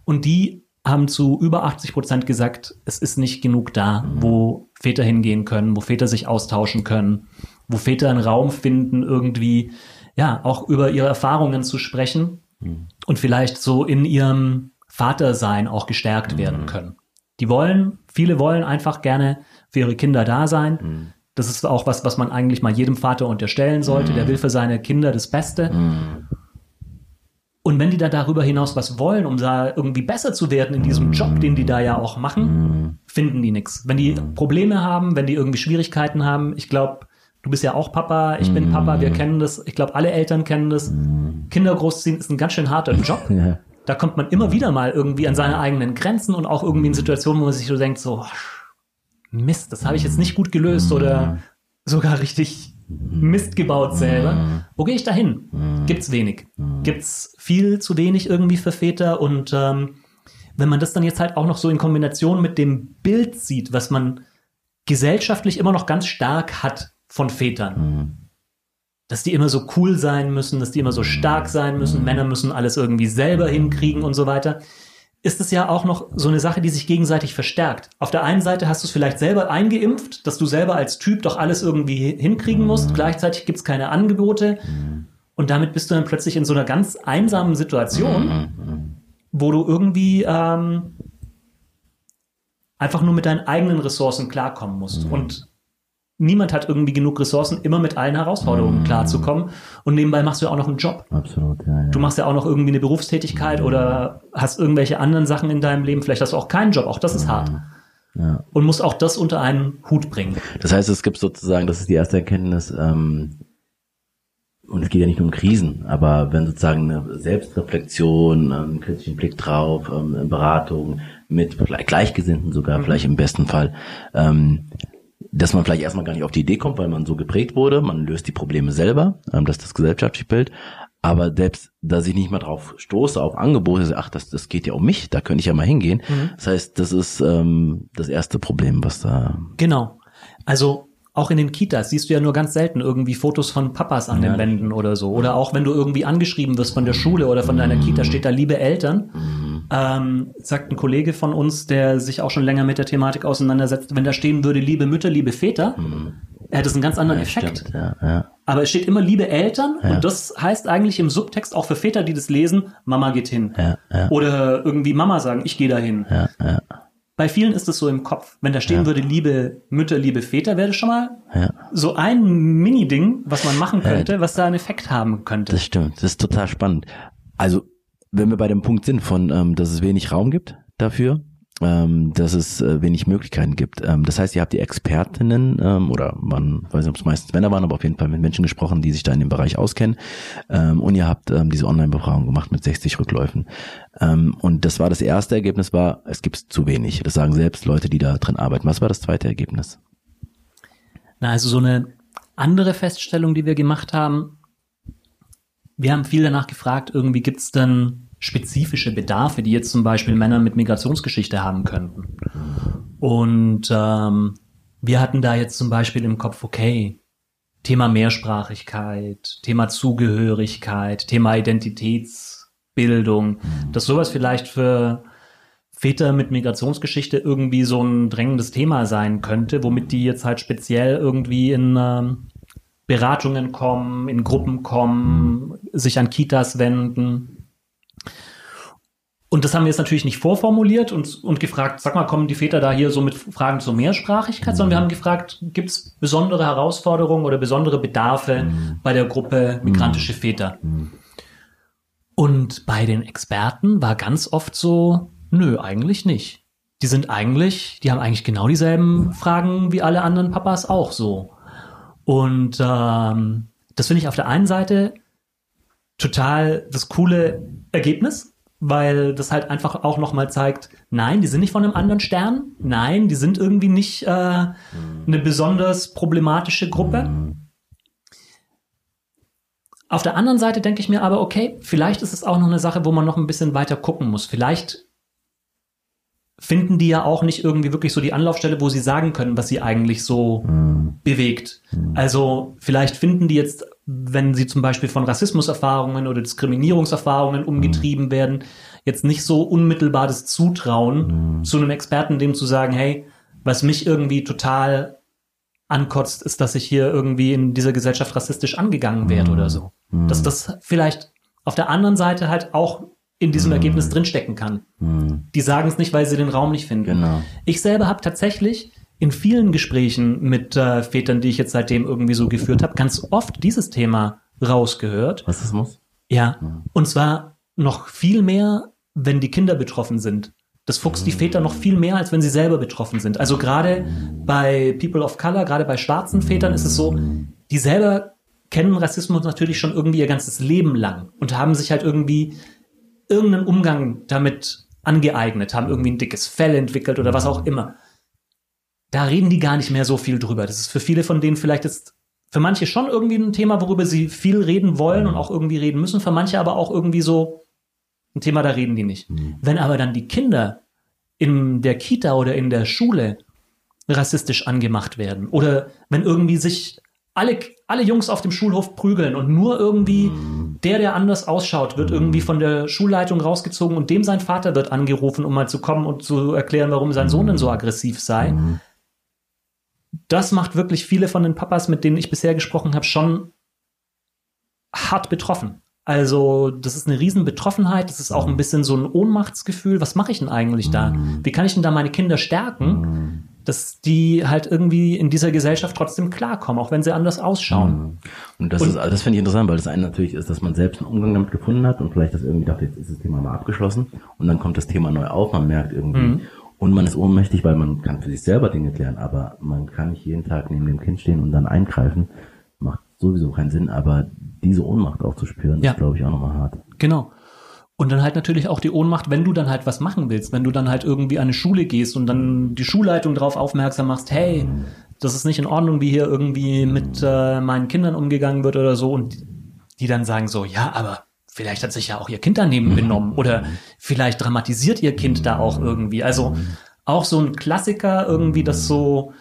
Speaker 2: Und die haben zu über 80 Prozent gesagt, es ist nicht genug da, wo Väter hingehen können, wo Väter sich austauschen können, wo Väter einen Raum finden, irgendwie, ja, auch über ihre Erfahrungen zu sprechen und vielleicht so in ihrem Vatersein auch gestärkt werden können. Die wollen, viele wollen einfach gerne für ihre Kinder da sein. Das ist auch was, was man eigentlich mal jedem Vater unterstellen sollte. Der will für seine Kinder das Beste. Und wenn die da darüber hinaus was wollen, um da irgendwie besser zu werden in diesem Job, den die da ja auch machen, finden die nichts. Wenn die Probleme haben, wenn die irgendwie Schwierigkeiten haben, ich glaube, du bist ja auch Papa, ich bin Papa, wir kennen das, ich glaube, alle Eltern kennen das. Kinder großziehen ist ein ganz schön harter Job.
Speaker 1: Ja.
Speaker 2: Da kommt man immer wieder mal irgendwie an seine eigenen Grenzen und auch irgendwie in Situationen, wo man sich so denkt, so, Mist, das habe ich jetzt nicht gut gelöst oder sogar richtig Mist gebaut selber. Wo gehe ich da hin? Gibt's wenig. Gibt's viel zu wenig irgendwie für Väter und ähm, wenn man das dann jetzt halt auch noch so in Kombination mit dem Bild sieht, was man gesellschaftlich immer noch ganz stark hat von Vätern. Dass die immer so cool sein müssen, dass die immer so stark sein müssen, Männer müssen alles irgendwie selber hinkriegen und so weiter. Ist es ja auch noch so eine Sache, die sich gegenseitig verstärkt. Auf der einen Seite hast du es vielleicht selber eingeimpft, dass du selber als Typ doch alles irgendwie hinkriegen musst. Gleichzeitig gibt es keine Angebote. Und damit bist du dann plötzlich in so einer ganz einsamen Situation, wo du irgendwie ähm, einfach nur mit deinen eigenen Ressourcen klarkommen musst. Und niemand hat irgendwie genug Ressourcen, immer mit allen Herausforderungen klarzukommen. Und nebenbei machst du ja auch noch einen Job.
Speaker 1: Absolut, ja. ja.
Speaker 2: Du machst ja auch noch irgendwie eine Berufstätigkeit oder hast irgendwelche anderen Sachen in deinem Leben. Vielleicht hast du auch keinen Job. Auch das ist hart.
Speaker 1: ja.
Speaker 2: Und musst auch das unter einen Hut bringen.
Speaker 1: Das heißt, es gibt sozusagen, das ist die erste Erkenntnis, ähm, und es geht ja nicht nur um Krisen, aber wenn sozusagen eine Selbstreflexion, einen kritischen Blick drauf, ähm, Beratung mit Gleichgesinnten sogar, vielleicht im besten Fall, ähm, dass man vielleicht erstmal gar nicht auf die Idee kommt, weil man so geprägt wurde, man löst die Probleme selber, ähm, das ist das gesellschaftliche Bild, aber selbst, dass ich nicht mal drauf stoße, auf Angebote, ach, das, das geht ja um mich, da könnte ich ja mal hingehen. Das heißt, das ist ähm, das erste Problem, was da
Speaker 2: Genau. Also auch in den Kitas siehst du ja nur ganz selten irgendwie Fotos von Papas an
Speaker 1: Ja.
Speaker 2: den Wänden oder so. Oder auch wenn du irgendwie angeschrieben wirst von der Schule oder von deiner Kita, steht da liebe Eltern. Ähm, sagt ein Kollege von uns, der sich auch schon länger mit der Thematik auseinandersetzt, wenn da stehen würde, liebe Mütter, liebe Väter, hätte es einen ganz anderen Effekt.
Speaker 1: stimmt. Ja, ja.
Speaker 2: Aber es steht immer liebe Eltern
Speaker 1: Ja.
Speaker 2: und das heißt eigentlich im Subtext auch für Väter, die das lesen, Mama geht hin.
Speaker 1: Ja, ja.
Speaker 2: Oder irgendwie Mama sagen, ich gehe dahin.
Speaker 1: Ja, ja,
Speaker 2: Bei vielen ist es so im Kopf. Wenn da stehen würde, liebe Mütter, liebe Väter, wäre das schon mal
Speaker 1: ja.
Speaker 2: so ein Mini-Ding, was man machen könnte, was da einen Effekt haben könnte.
Speaker 1: Das stimmt, das ist total spannend. Also, wenn wir bei dem Punkt sind von, ähm, dass es wenig Raum gibt dafür, ähm, dass es äh, wenig Möglichkeiten gibt. Ähm, das heißt, ihr habt die Expertinnen ähm, oder man weiß nicht, ob es meistens Männer waren, aber auf jeden Fall mit Menschen gesprochen, die sich da in dem Bereich auskennen. Ähm, und ihr habt ähm, diese Online-Befragung gemacht mit 60 Rückläufen. Ähm, und das war das erste Ergebnis war, es gibt zu wenig. Das sagen selbst Leute, die da drin arbeiten. Was war das zweite Ergebnis?
Speaker 2: Na, also so eine andere Feststellung, die wir gemacht haben, wir haben viel danach gefragt, irgendwie gibt es denn spezifische Bedarfe, die jetzt zum Beispiel Männer mit Migrationsgeschichte haben könnten. Und ähm, wir hatten da jetzt zum Beispiel im Kopf, okay, Thema Mehrsprachigkeit, Thema Zugehörigkeit, Thema Identitätsbildung, dass sowas vielleicht für Väter mit Migrationsgeschichte irgendwie so ein drängendes Thema sein könnte, womit die jetzt halt speziell irgendwie in ähm, Beratungen kommen, in Gruppen kommen, sich an Kitas wenden. Und das haben wir jetzt natürlich nicht vorformuliert und, und gefragt, sag mal, kommen die Väter da hier so mit Fragen zur Mehrsprachigkeit, sondern wir haben gefragt, gibt es besondere Herausforderungen oder besondere Bedarfe bei der Gruppe migrantische Väter? Und bei den Experten war ganz oft so, nö, eigentlich nicht. Die sind eigentlich, die haben eigentlich genau dieselben Fragen wie alle anderen Papas auch so. Und ähm, das finde ich auf der einen Seite total das coole Ergebnis, weil das halt einfach auch nochmal zeigt, nein, die sind nicht von einem anderen Stern, nein, die sind irgendwie nicht äh, eine besonders problematische Gruppe. Auf der anderen Seite denke ich mir aber, okay, vielleicht ist es auch noch eine Sache, wo man noch ein bisschen weiter gucken muss. Vielleicht finden die ja auch nicht irgendwie wirklich so die Anlaufstelle, wo sie sagen können, was sie eigentlich so bewegt. Also vielleicht finden die jetzt, wenn sie zum Beispiel von Rassismuserfahrungen oder Diskriminierungserfahrungen umgetrieben werden, jetzt nicht so unmittelbar das Zutrauen zu einem Experten, dem zu sagen, hey, was mich irgendwie total ankotzt, ist, dass ich hier irgendwie in dieser Gesellschaft rassistisch angegangen werde oder so. Dass das vielleicht auf der anderen Seite halt auch in diesem Ergebnis drinstecken kann. Die sagen es nicht, weil sie den Raum nicht finden.
Speaker 1: Genau.
Speaker 2: Ich selber habe tatsächlich in vielen Gesprächen mit äh, Vätern, die ich jetzt seitdem irgendwie so geführt habe, ganz oft dieses Thema rausgehört.
Speaker 1: Was das muss?
Speaker 2: Ja. Und zwar noch viel mehr, wenn die Kinder betroffen sind. Das fuchst die Väter noch viel mehr, als wenn sie selber betroffen sind. Also gerade bei People of Color, gerade bei schwarzen Vätern ist es so, die selber kennen Rassismus natürlich schon irgendwie ihr ganzes Leben lang und haben sich halt irgendwie irgendeinen Umgang damit angeeignet, haben irgendwie ein dickes Fell entwickelt oder was auch immer. Da reden die gar nicht mehr so viel drüber. Das ist für viele von denen vielleicht jetzt, für manche schon irgendwie ein Thema, worüber sie viel reden wollen und auch irgendwie reden müssen, für manche aber auch irgendwie so ein Thema, da reden die nicht. Wenn aber dann die Kinder in der Kita oder in der Schule rassistisch angemacht werden oder wenn irgendwie sich alle, alle Jungs auf dem Schulhof prügeln und nur irgendwie der, der anders ausschaut, wird irgendwie von der Schulleitung rausgezogen und dem sein Vater wird angerufen, um mal zu kommen und zu erklären, warum sein Sohn denn so aggressiv sei. Das macht wirklich viele von den Papas, mit denen ich bisher gesprochen habe, schon hart betroffen. Also, das ist eine riesen Betroffenheit, das ist auch ein bisschen so ein Ohnmachtsgefühl. Was mache ich denn eigentlich da? Wie kann ich denn da meine Kinder stärken, dass die halt irgendwie in dieser Gesellschaft trotzdem klarkommen, auch wenn sie anders ausschauen?
Speaker 1: Und das
Speaker 2: Und-
Speaker 1: ist, das finde ich interessant, weil das eine natürlich ist, dass man selbst einen Umgang damit gefunden hat und vielleicht das irgendwie dachte, jetzt ist das Thema mal abgeschlossen und dann kommt das Thema neu auf, man merkt irgendwie. Und man ist ohnmächtig, weil man kann für sich selber Dinge klären, aber man kann nicht jeden Tag neben dem Kind stehen und dann eingreifen, macht sowieso keinen Sinn, aber diese Ohnmacht auch zu spüren,
Speaker 2: Ja.
Speaker 1: ist glaube ich auch nochmal hart.
Speaker 2: Genau. Und dann halt natürlich auch die Ohnmacht, wenn du dann halt was machen willst, wenn du dann halt irgendwie an eine Schule gehst und dann die Schulleitung darauf aufmerksam machst, hey, das ist nicht in Ordnung, wie hier irgendwie mit äh, meinen Kindern umgegangen wird oder so und die dann sagen so, ja, aber vielleicht hat sich ja auch ihr Kind daneben benommen oder vielleicht dramatisiert ihr Kind da auch irgendwie. Also auch so ein Klassiker irgendwie, das so,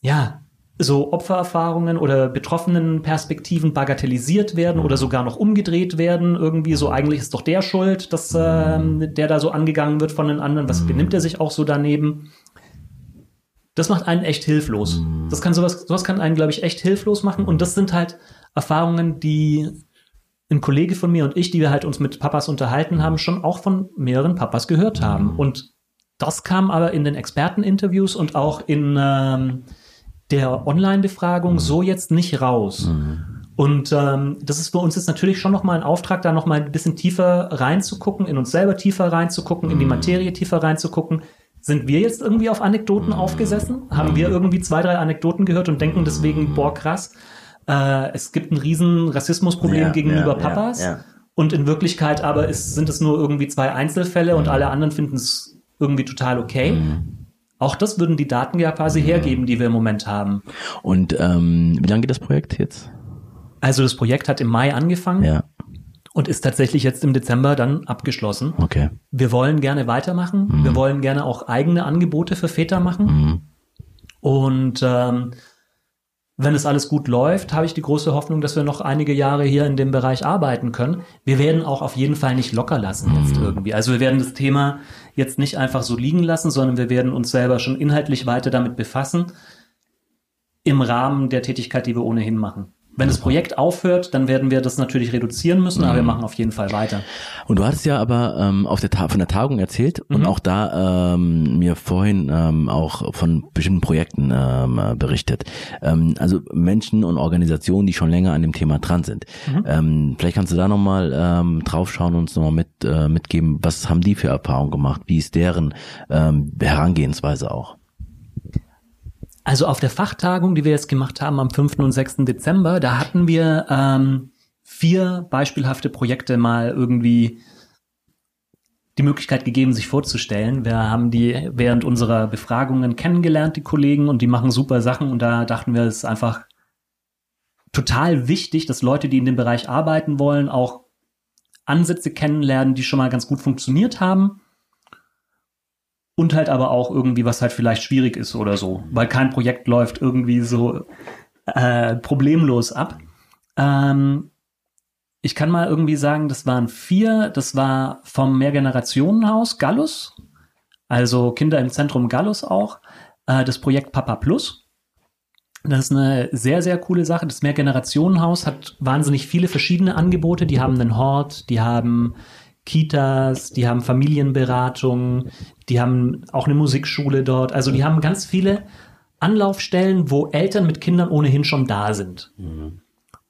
Speaker 2: ja, so Opfererfahrungen oder betroffenen Perspektiven bagatellisiert werden oder sogar noch umgedreht werden. Irgendwie so, eigentlich ist doch der schuld, dass ähm, der da so angegangen wird von den anderen. Was benimmt er sich auch so daneben? Das macht einen echt hilflos. Das kann sowas, sowas kann einen, glaube ich, echt hilflos machen. Und das sind halt Erfahrungen, die ein Kollege von mir und ich, die wir halt uns mit Papas unterhalten haben, schon auch von mehreren Papas gehört haben. Und das kam aber in den Experteninterviews und auch in ähm, der Online-Befragung so jetzt nicht raus. Und ähm, das ist für uns jetzt natürlich schon nochmal ein Auftrag, da nochmal ein bisschen tiefer reinzugucken, in uns selber tiefer reinzugucken, in die Materie tiefer reinzugucken. Sind wir jetzt irgendwie auf Anekdoten aufgesessen? Haben wir irgendwie zwei, drei Anekdoten gehört und denken deswegen, boah, krass, äh, es gibt ein riesen Rassismusproblem
Speaker 1: Ja,
Speaker 2: gegenüber
Speaker 1: ja,
Speaker 2: Papas.
Speaker 1: ja.
Speaker 2: Und in Wirklichkeit aber ist, sind es nur irgendwie zwei Einzelfälle und alle anderen finden es irgendwie total okay. Auch das würden die Daten ja quasi hergeben, die wir im Moment haben.
Speaker 1: Und ähm, wie lange geht das Projekt jetzt?
Speaker 2: Also das Projekt hat im Mai angefangen
Speaker 1: Ja,
Speaker 2: und ist tatsächlich jetzt im Dezember dann abgeschlossen.
Speaker 1: okay.
Speaker 2: Wir wollen gerne weitermachen. Wir wollen gerne auch eigene Angebote für Väter machen.
Speaker 1: Mhm.
Speaker 2: Und ähm, wenn es alles gut läuft, habe ich die große Hoffnung, dass wir noch einige Jahre hier in dem Bereich arbeiten können. Wir werden auch auf jeden Fall nicht locker lassen jetzt irgendwie. Also wir werden das Thema jetzt nicht einfach so liegen lassen, sondern wir werden uns selber schon inhaltlich weiter damit befassen im Rahmen der Tätigkeit, die wir ohnehin machen. Wenn das Projekt aufhört, dann werden wir das natürlich reduzieren müssen, aber wir machen auf jeden Fall weiter.
Speaker 1: Und du hattest ja aber ähm, auf der Ta von der Tagung erzählt und
Speaker 2: Mhm.
Speaker 1: auch da ähm, mir vorhin ähm, auch von bestimmten Projekten ähm, äh, berichtet. Ähm, also Menschen und Organisationen, die schon länger an dem Thema dran sind.
Speaker 2: Mhm.
Speaker 1: Ähm, vielleicht kannst du da nochmal ähm, draufschauen und uns nochmal mit, äh, mitgeben, was haben die für Erfahrungen gemacht? Wie ist deren ähm, Herangehensweise auch?
Speaker 2: Also auf der Fachtagung, die wir jetzt gemacht haben am 5. und 6. Dezember, da hatten wir ähm, vier beispielhafte Projekte mal irgendwie die Möglichkeit gegeben, sich vorzustellen. Wir haben die während unserer Befragungen kennengelernt, die Kollegen, und die machen super Sachen. Und da dachten wir, es ist einfach total wichtig, dass Leute, die in dem Bereich arbeiten wollen, auch Ansätze kennenlernen, die schon mal ganz gut funktioniert haben. Und halt aber auch irgendwie, was halt vielleicht schwierig ist oder so, weil kein Projekt läuft irgendwie so äh, problemlos ab. Ähm, ich kann mal irgendwie sagen, das waren vier, das war vom Mehrgenerationenhaus Gallus, also Kinder im Zentrum Gallus auch, äh, das Projekt Papa Plus. Das ist eine sehr, sehr coole Sache. Das Mehrgenerationenhaus hat wahnsinnig viele verschiedene Angebote. Die haben einen Hort, die haben Kitas, die haben Familienberatung, die haben auch eine Musikschule dort. Also die haben ganz viele Anlaufstellen, wo Eltern mit Kindern ohnehin schon da sind.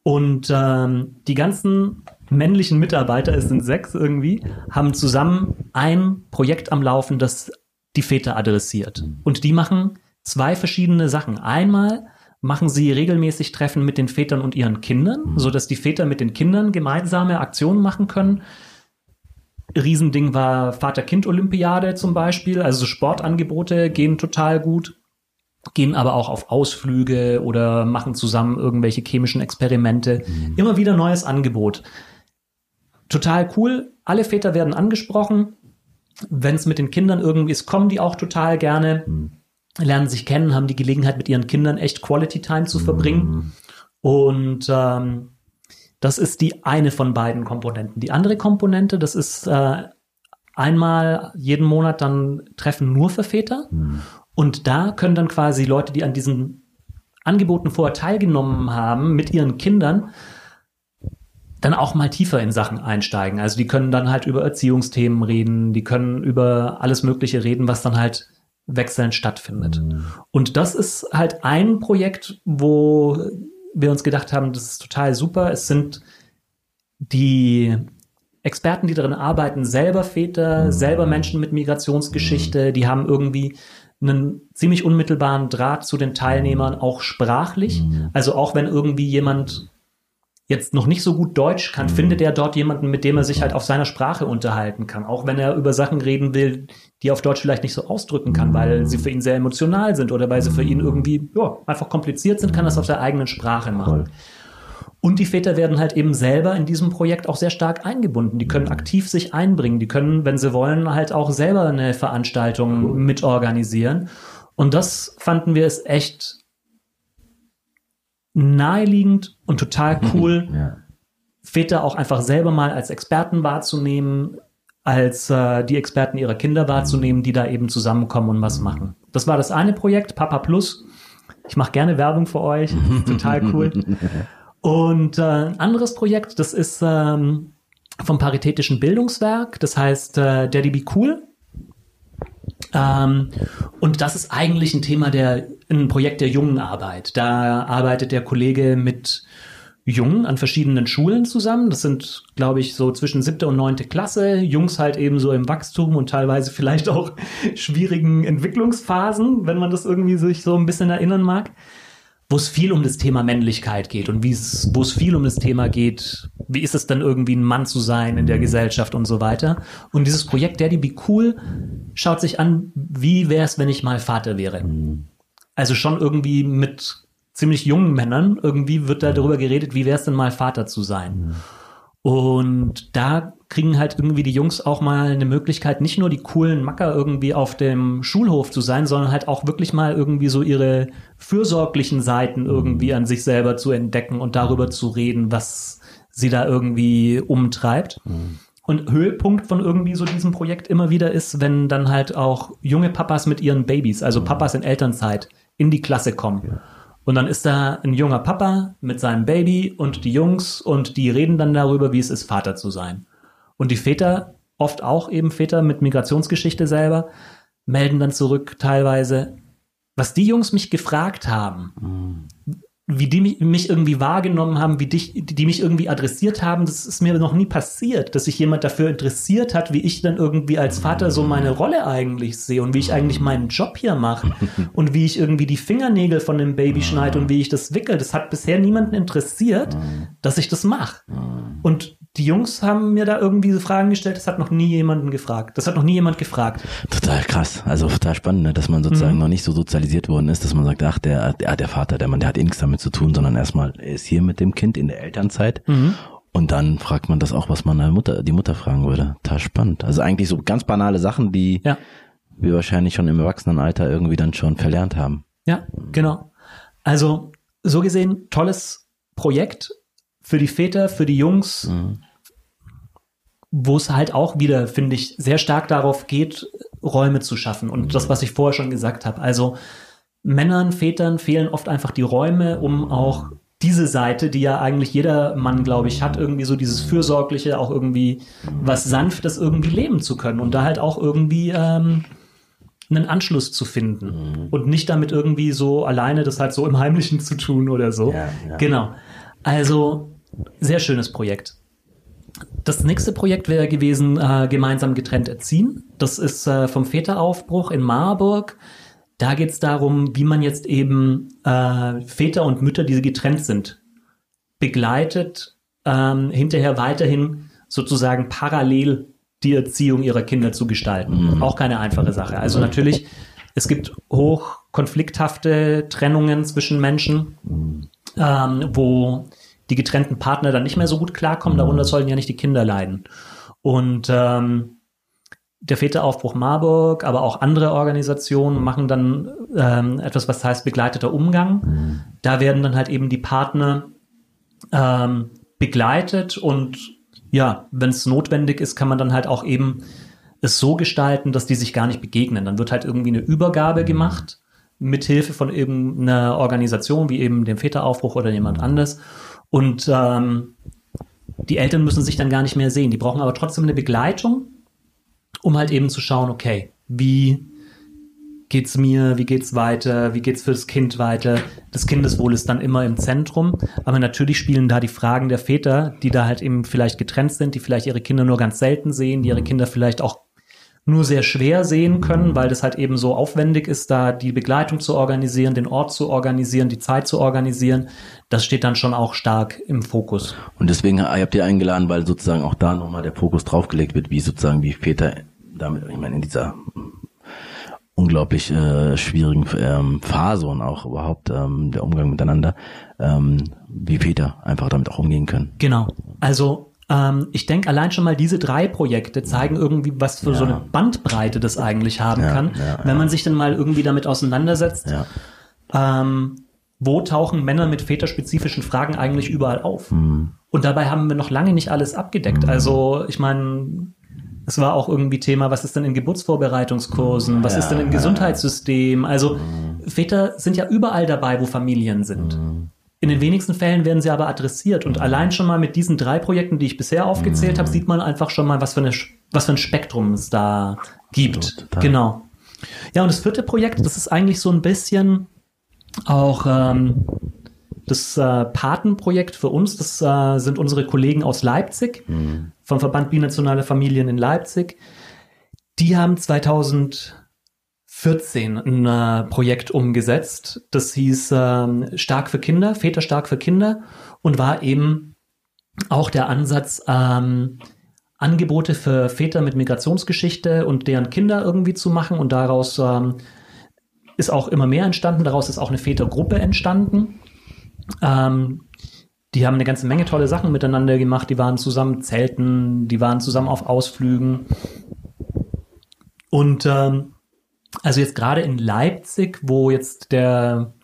Speaker 2: Und ähm, die ganzen männlichen Mitarbeiter, es sind sechs irgendwie, haben zusammen ein Projekt am Laufen, das die Väter adressiert. Und die machen zwei verschiedene Sachen. Einmal machen sie regelmäßig Treffen mit den Vätern und ihren Kindern, so dass die Väter mit den Kindern gemeinsame Aktionen machen können. Riesending war Vater-Kind-Olympiade zum Beispiel. Also so Sportangebote gehen total gut, gehen aber auch auf Ausflüge oder machen zusammen irgendwelche chemischen Experimente. Immer wieder neues Angebot. Total cool. Alle Väter werden angesprochen. Wenn es mit den Kindern irgendwie ist, kommen die auch total gerne. lernen sich kennen, haben die Gelegenheit, mit ihren Kindern echt Quality Time zu verbringen.
Speaker 1: Mhm.
Speaker 2: Und ähm, das ist die eine von beiden Komponenten. Die andere Komponente, das ist äh, einmal jeden Monat dann Treffen nur für Väter.
Speaker 1: Mhm.
Speaker 2: Und da können dann quasi Leute, die an diesen Angeboten vorher teilgenommen haben, mit ihren Kindern dann auch mal tiefer in Sachen einsteigen. Also die können dann halt über Erziehungsthemen reden, die können über alles Mögliche reden, was dann halt wechselnd stattfindet.
Speaker 1: Mhm.
Speaker 2: Und das ist halt ein Projekt, wo wir uns gedacht haben, das ist total super. Es sind die Experten, die darin arbeiten, selber Väter,
Speaker 1: Mhm.
Speaker 2: selber Menschen mit Migrationsgeschichte, die haben irgendwie einen ziemlich unmittelbaren Draht zu den Teilnehmern, auch sprachlich.
Speaker 1: Mhm.
Speaker 2: Also auch wenn irgendwie jemand jetzt noch nicht so gut Deutsch kann, findet er dort jemanden, mit dem er sich halt auf seiner Sprache unterhalten kann. Auch wenn er über Sachen reden will, die er auf Deutsch vielleicht nicht so ausdrücken kann, weil sie für ihn sehr emotional sind oder weil sie für ihn irgendwie ja, einfach kompliziert sind, kann er es auf der eigenen Sprache machen.
Speaker 1: Voll.
Speaker 2: Und die Väter werden halt eben selber in diesem Projekt auch sehr stark eingebunden. Die können aktiv sich einbringen. Die können, wenn sie wollen, halt auch selber eine Veranstaltung mitorganisieren. Und das fanden wir es echt naheliegend und total cool,
Speaker 1: Ja.
Speaker 2: Väter auch einfach selber mal als Experten wahrzunehmen, als äh, die Experten ihrer Kinder wahrzunehmen, die da eben zusammenkommen und was machen. Das war das eine Projekt, Papa Plus. Ich mache gerne Werbung für euch, total cool. Und äh, ein anderes Projekt, das ist ähm, vom Paritätischen Bildungswerk, das heißt äh, Daddy Be Cool. Ähm, und das ist eigentlich ein Thema der, ein Projekt der Jungenarbeit. Da arbeitet der Kollege mit Jungen an verschiedenen Schulen zusammen. Das sind, glaube ich, so zwischen siebte und neunte Klasse. Jungs halt eben so im Wachstum und teilweise vielleicht auch schwierigen Entwicklungsphasen, wenn man das irgendwie sich so ein bisschen erinnern mag. Wo es viel um das Thema Männlichkeit geht und wie es, wo es viel um das Thema geht, wie ist es dann irgendwie ein Mann zu sein in der Gesellschaft und so weiter. Und dieses Projekt Daddy Be Cool schaut sich an, wie wäre es, wenn ich mal Vater wäre. Also schon irgendwie mit ziemlich jungen Männern. Irgendwie wird da darüber geredet, wie wäre es denn mal Vater zu sein. Und da kriegen halt irgendwie die Jungs auch mal eine Möglichkeit, nicht nur die coolen Macker irgendwie auf dem Schulhof zu sein, sondern halt auch wirklich mal irgendwie so ihre fürsorglichen Seiten irgendwie an sich selber zu entdecken und darüber zu reden, was sie da irgendwie umtreibt. Und Höhepunkt von irgendwie so diesem Projekt immer wieder ist, wenn dann halt auch junge Papas mit ihren Babys, also Papas in Elternzeit, in die Klasse kommen. Und dann ist da ein junger Papa mit seinem Baby und die Jungs und die reden dann darüber, wie es ist, Vater zu sein. Und die Väter, oft auch eben Väter mit Migrationsgeschichte selber, melden dann zurück teilweise, was die Jungs mich gefragt haben, wie die mich, mich irgendwie wahrgenommen haben, wie dich, die, die mich irgendwie adressiert haben, das ist mir noch nie passiert, dass sich jemand dafür interessiert hat, wie ich dann irgendwie als Vater so meine Rolle eigentlich sehe und wie ich eigentlich meinen Job hier mache und wie ich irgendwie die Fingernägel von dem Baby schneide und wie ich das wickel. Das hat bisher niemanden interessiert, dass ich das mache. Und die Jungs haben mir da irgendwie diese Fragen gestellt, das hat noch nie jemanden gefragt. Das hat noch nie jemand gefragt.
Speaker 1: Total krass. Also total spannend, ne? dass man sozusagen noch nicht so sozialisiert worden ist, dass man sagt, ach, der, der, der Vater, der Mann, der hat eh nichts damit zu tun, sondern erstmal, er ist hier mit dem Kind in der Elternzeit. Und dann fragt man das auch, was man eine Mutter, die Mutter fragen würde. Total spannend. Also eigentlich so ganz banale Sachen, die
Speaker 2: Ja.
Speaker 1: wir wahrscheinlich schon im Erwachsenenalter irgendwie dann schon verlernt haben.
Speaker 2: Ja, genau. Also so gesehen, tolles Projekt für die Väter, für die Jungs, wo es halt auch wieder, finde ich, sehr stark darauf geht, Räume zu schaffen. Und das, was ich vorher schon gesagt habe. Also Männern, Vätern fehlen oft einfach die Räume, um auch diese Seite, die ja eigentlich jeder Mann, glaube ich, hat, irgendwie so dieses Fürsorgliche, auch irgendwie was Sanftes irgendwie leben zu können und da halt auch irgendwie ähm, einen Anschluss zu finden und nicht damit irgendwie so alleine das halt so im Heimlichen zu tun oder so.
Speaker 1: Ja, ja.
Speaker 2: Genau. Also sehr schönes Projekt. Das nächste Projekt wäre gewesen, äh, gemeinsam getrennt erziehen. Das ist äh, vom Väteraufbruch in Marburg. Da geht es darum, wie man jetzt eben äh, Väter und Mütter, die getrennt sind, begleitet, ähm, hinterher weiterhin sozusagen parallel die Erziehung ihrer Kinder zu gestalten. Auch keine einfache Sache. Also natürlich, es gibt hoch konflikthafte Trennungen zwischen Menschen, ähm, wo die getrennten Partner dann nicht mehr so gut klarkommen. Darunter sollen ja nicht die Kinder leiden. Und ähm, der Väteraufbruch Marburg, aber auch andere Organisationen machen dann ähm, etwas, was heißt begleiteter Umgang. Mhm. Da werden dann halt eben die Partner ähm, begleitet und ja, wenn es notwendig ist, kann man dann halt auch eben es so gestalten, dass die sich gar nicht begegnen. Dann wird halt irgendwie eine Übergabe gemacht mit Hilfe von eben einer Organisation wie eben dem Väteraufbruch oder jemand anders. Und ähm, die Eltern müssen sich dann gar nicht mehr sehen. Die brauchen aber trotzdem eine Begleitung, um halt eben zu schauen, okay, wie geht's mir, wie geht's weiter, wie geht's für das Kind weiter. Das Kindeswohl ist dann immer im Zentrum, aber natürlich spielen da die Fragen der Väter, die da halt eben vielleicht getrennt sind, die vielleicht ihre Kinder nur ganz selten sehen, die ihre Kinder vielleicht auch nur sehr schwer sehen können, weil das halt eben so aufwendig ist, da die Begleitung zu organisieren, den Ort zu organisieren, die Zeit zu organisieren. Das steht dann schon auch stark im Fokus.
Speaker 1: Und deswegen habt ihr eingeladen, weil sozusagen auch da nochmal der Fokus draufgelegt wird, wie sozusagen wie Väter damit, ich meine, in dieser unglaublich äh, schwierigen ähm, Phase und auch überhaupt ähm, der Umgang miteinander, ähm, wie Väter einfach damit auch umgehen können.
Speaker 2: Genau. Also ähm, ich denke, allein schon mal diese drei Projekte zeigen irgendwie, was für ja. so eine Bandbreite das eigentlich haben ja, kann, ja, wenn man sich dann mal irgendwie damit auseinandersetzt. Ähm, wo tauchen Männer mit väterspezifischen Fragen eigentlich überall auf? Mhm. Und dabei haben wir noch lange nicht alles abgedeckt. Mhm. Also ich meine, es war auch irgendwie Thema, was ist denn in Geburtsvorbereitungskursen, was ist denn im Gesundheitssystem? Also mhm. Väter sind ja überall dabei, wo Familien sind. Mhm. In den wenigsten Fällen werden sie aber adressiert. Und allein schon mal mit diesen drei Projekten, die ich bisher aufgezählt habe, sieht man einfach schon mal, was für, eine, was für ein Spektrum es da gibt. Total. Genau. Ja, und das vierte Projekt, das ist eigentlich so ein bisschen auch ähm, das äh, Patenprojekt für uns. Das äh, sind unsere Kollegen aus Leipzig, mhm. vom Verband Binationale Familien in Leipzig. Die haben 2000 14 ein äh, Projekt umgesetzt. Das hieß äh, Stark für Kinder, Väter stark für Kinder und war eben auch der Ansatz, ähm, Angebote für Väter mit Migrationsgeschichte und deren Kinder irgendwie zu machen. Und daraus ähm, ist auch immer mehr entstanden. Daraus ist auch eine Vätergruppe entstanden. Ähm, die haben eine ganze Menge tolle Sachen miteinander gemacht. Die waren zusammen zelten, die waren zusammen auf Ausflügen. Und ähm, also jetzt gerade in Leipzig, wo jetzt der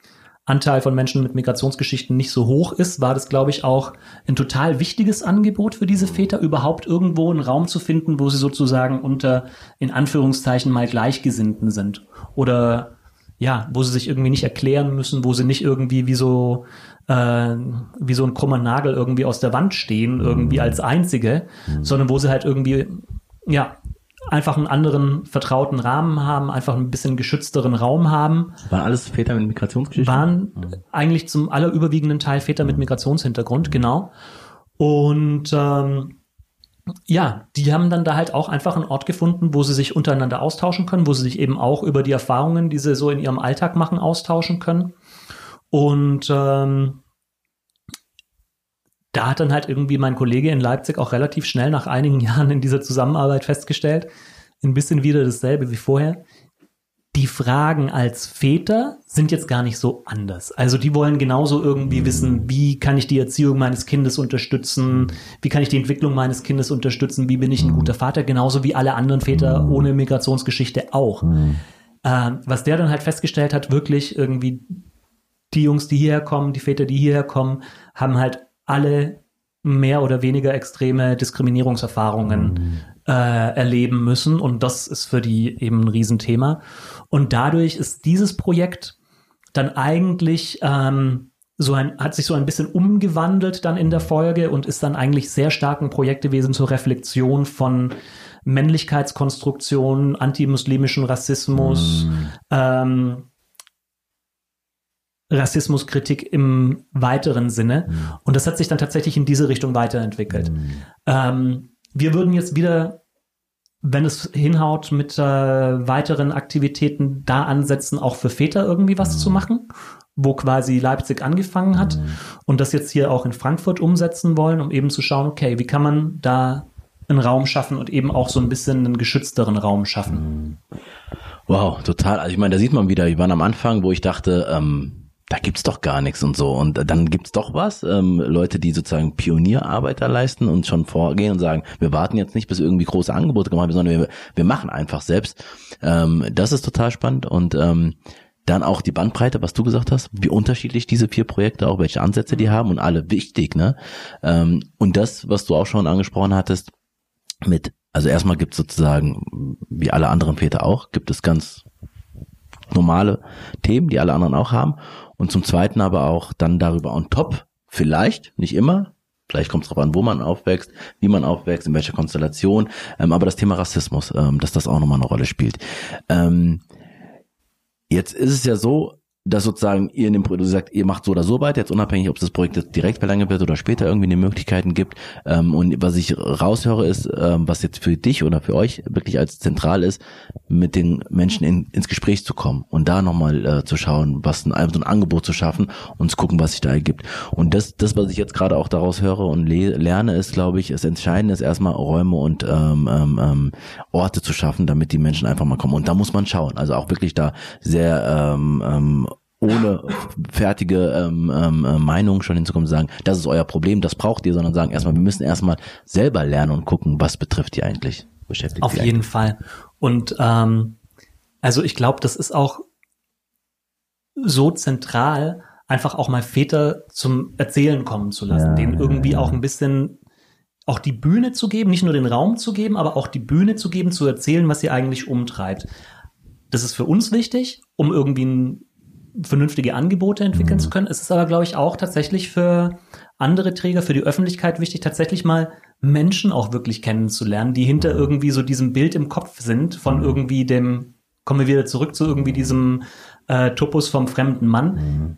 Speaker 2: Anteil von Menschen mit Migrationsgeschichten nicht so hoch ist, war das, glaube ich, auch ein total wichtiges Angebot für diese Väter, überhaupt irgendwo einen Raum zu finden, wo sie sozusagen unter, in Anführungszeichen, mal Gleichgesinnten sind. Oder ja, wo sie sich irgendwie nicht erklären müssen, wo sie nicht irgendwie wie so, äh, wie so ein krummer Nagel irgendwie aus der Wand stehen, irgendwie als Einzige, sondern wo sie halt irgendwie, ja, einfach einen anderen vertrauten Rahmen haben, einfach ein bisschen geschützteren Raum haben.
Speaker 1: Waren alles Väter mit Migrationsgeschichte?
Speaker 2: Waren mhm. eigentlich zum allerüberwiegenden Teil Väter mit Migrationshintergrund, genau. Und ähm, ja, die haben dann da halt auch einfach einen Ort gefunden, wo sie sich untereinander austauschen können, wo sie sich eben auch über die Erfahrungen, die sie so in ihrem Alltag machen, austauschen können. Und ähm, da hat dann halt irgendwie mein Kollege in Leipzig auch relativ schnell nach einigen Jahren in dieser Zusammenarbeit festgestellt, ein bisschen wieder dasselbe wie vorher. Die Fragen als Väter sind jetzt gar nicht so anders. Also die wollen genauso irgendwie wissen, wie kann ich die Erziehung meines Kindes unterstützen, wie kann ich die Entwicklung meines Kindes unterstützen, wie bin ich ein guter Vater, genauso wie alle anderen Väter ohne Migrationsgeschichte auch. Ähm, was der dann halt festgestellt hat, wirklich irgendwie die Jungs, die hierher kommen, die Väter, die hierher kommen, haben halt alle mehr oder weniger extreme Diskriminierungserfahrungen mhm. äh, erleben müssen. Und das ist für die eben ein Riesenthema. Und dadurch ist dieses Projekt dann eigentlich ähm, so ein, hat sich so ein bisschen umgewandelt dann in der Folge und ist dann eigentlich sehr stark ein Projekt gewesen zur Reflexion von Männlichkeitskonstruktion, antimuslimischen Rassismus, mm. ähm, Rassismuskritik im weiteren Sinne. Mhm. Und das hat sich dann tatsächlich in diese Richtung weiterentwickelt. Mhm. Ähm, wir würden jetzt wieder, wenn es hinhaut, mit äh, weiteren Aktivitäten da ansetzen, auch für Väter irgendwie was mhm. zu machen, wo quasi Leipzig angefangen hat mhm. und das jetzt hier auch in Frankfurt umsetzen wollen, um eben zu schauen, okay, wie kann man da einen Raum schaffen und eben auch so ein bisschen einen geschützteren Raum schaffen.
Speaker 1: Mhm. Wow, total. Also ich meine, da sieht man wieder, wir waren am Anfang, wo ich dachte, ähm, da gibt's doch gar nichts und so. Und dann gibt's doch was. Ähm, Leute, die sozusagen Pionierarbeit da leisten und schon vorgehen und sagen, wir warten jetzt nicht, bis irgendwie große Angebote gemacht werden, sondern wir, wir machen einfach selbst. Ähm, das ist total spannend. Und ähm, dann auch die Bandbreite, was du gesagt hast, wie unterschiedlich diese vier Projekte, auch welche Ansätze die haben und alle wichtig, ne? Ähm, und das, was du auch schon angesprochen hattest, mit, also erstmal gibt es sozusagen, wie alle anderen Väter auch, gibt es ganz normale Themen, die alle anderen auch haben. Und zum Zweiten aber auch dann darüber on top, vielleicht, nicht immer, vielleicht kommt es darauf an, wo man aufwächst, wie man aufwächst, in welcher Konstellation, ähm, aber das Thema Rassismus, ähm, dass das auch nochmal eine Rolle spielt. Ähm, jetzt ist es ja so, dass sozusagen ihr in dem Projekt, sagt, ihr macht so oder so weiter, jetzt unabhängig, ob es das Projekt jetzt direkt verlängert wird oder später irgendwie eine Möglichkeiten gibt. Ähm, und was ich raushöre ist, ähm, was jetzt für dich oder für euch wirklich als zentral ist, mit den Menschen in, ins Gespräch zu kommen und da nochmal äh, zu schauen, was ein, so ein Angebot zu schaffen und zu gucken, was sich da ergibt. Und das, das, was ich jetzt gerade auch daraus höre und lerne, ist, glaube ich, das Entscheidende ist erstmal Räume und ähm, ähm, ähm, Orte zu schaffen, damit die Menschen einfach mal kommen. Und da muss man schauen. Also auch wirklich da sehr ähm, ähm, ohne fertige ähm, ähm, äh, Meinung schon hinzukommen und sagen, das ist euer Problem, das braucht ihr, sondern sagen erstmal, wir müssen erstmal selber lernen und gucken, was betrifft ihr eigentlich,
Speaker 2: beschäftigt Auf jeden eigentlich. Fall. Und ähm, also ich glaube, das ist auch so zentral, einfach auch mal Väter zum Erzählen kommen zu lassen, ja, denen irgendwie ja, ja. auch ein bisschen auch die Bühne zu geben, nicht nur den Raum zu geben, aber auch die Bühne zu geben, zu erzählen, was sie eigentlich umtreibt. Das ist für uns wichtig, um irgendwie ein vernünftige Angebote entwickeln mhm. zu können. Es ist aber, glaube ich, auch tatsächlich für andere Träger, für die Öffentlichkeit wichtig, tatsächlich mal Menschen auch wirklich kennenzulernen, die hinter mhm. irgendwie so diesem Bild im Kopf sind von mhm. irgendwie dem, kommen wir wieder zurück zu irgendwie diesem äh, Topos vom fremden Mann, mhm.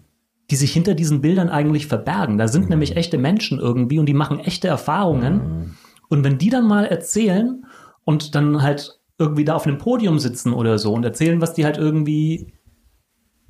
Speaker 2: die sich hinter diesen Bildern eigentlich verbergen. Da sind mhm. nämlich echte Menschen irgendwie und die machen echte Erfahrungen. Mhm. Und wenn die dann mal erzählen und dann halt irgendwie da auf einem Podium sitzen oder so und erzählen, was die halt irgendwie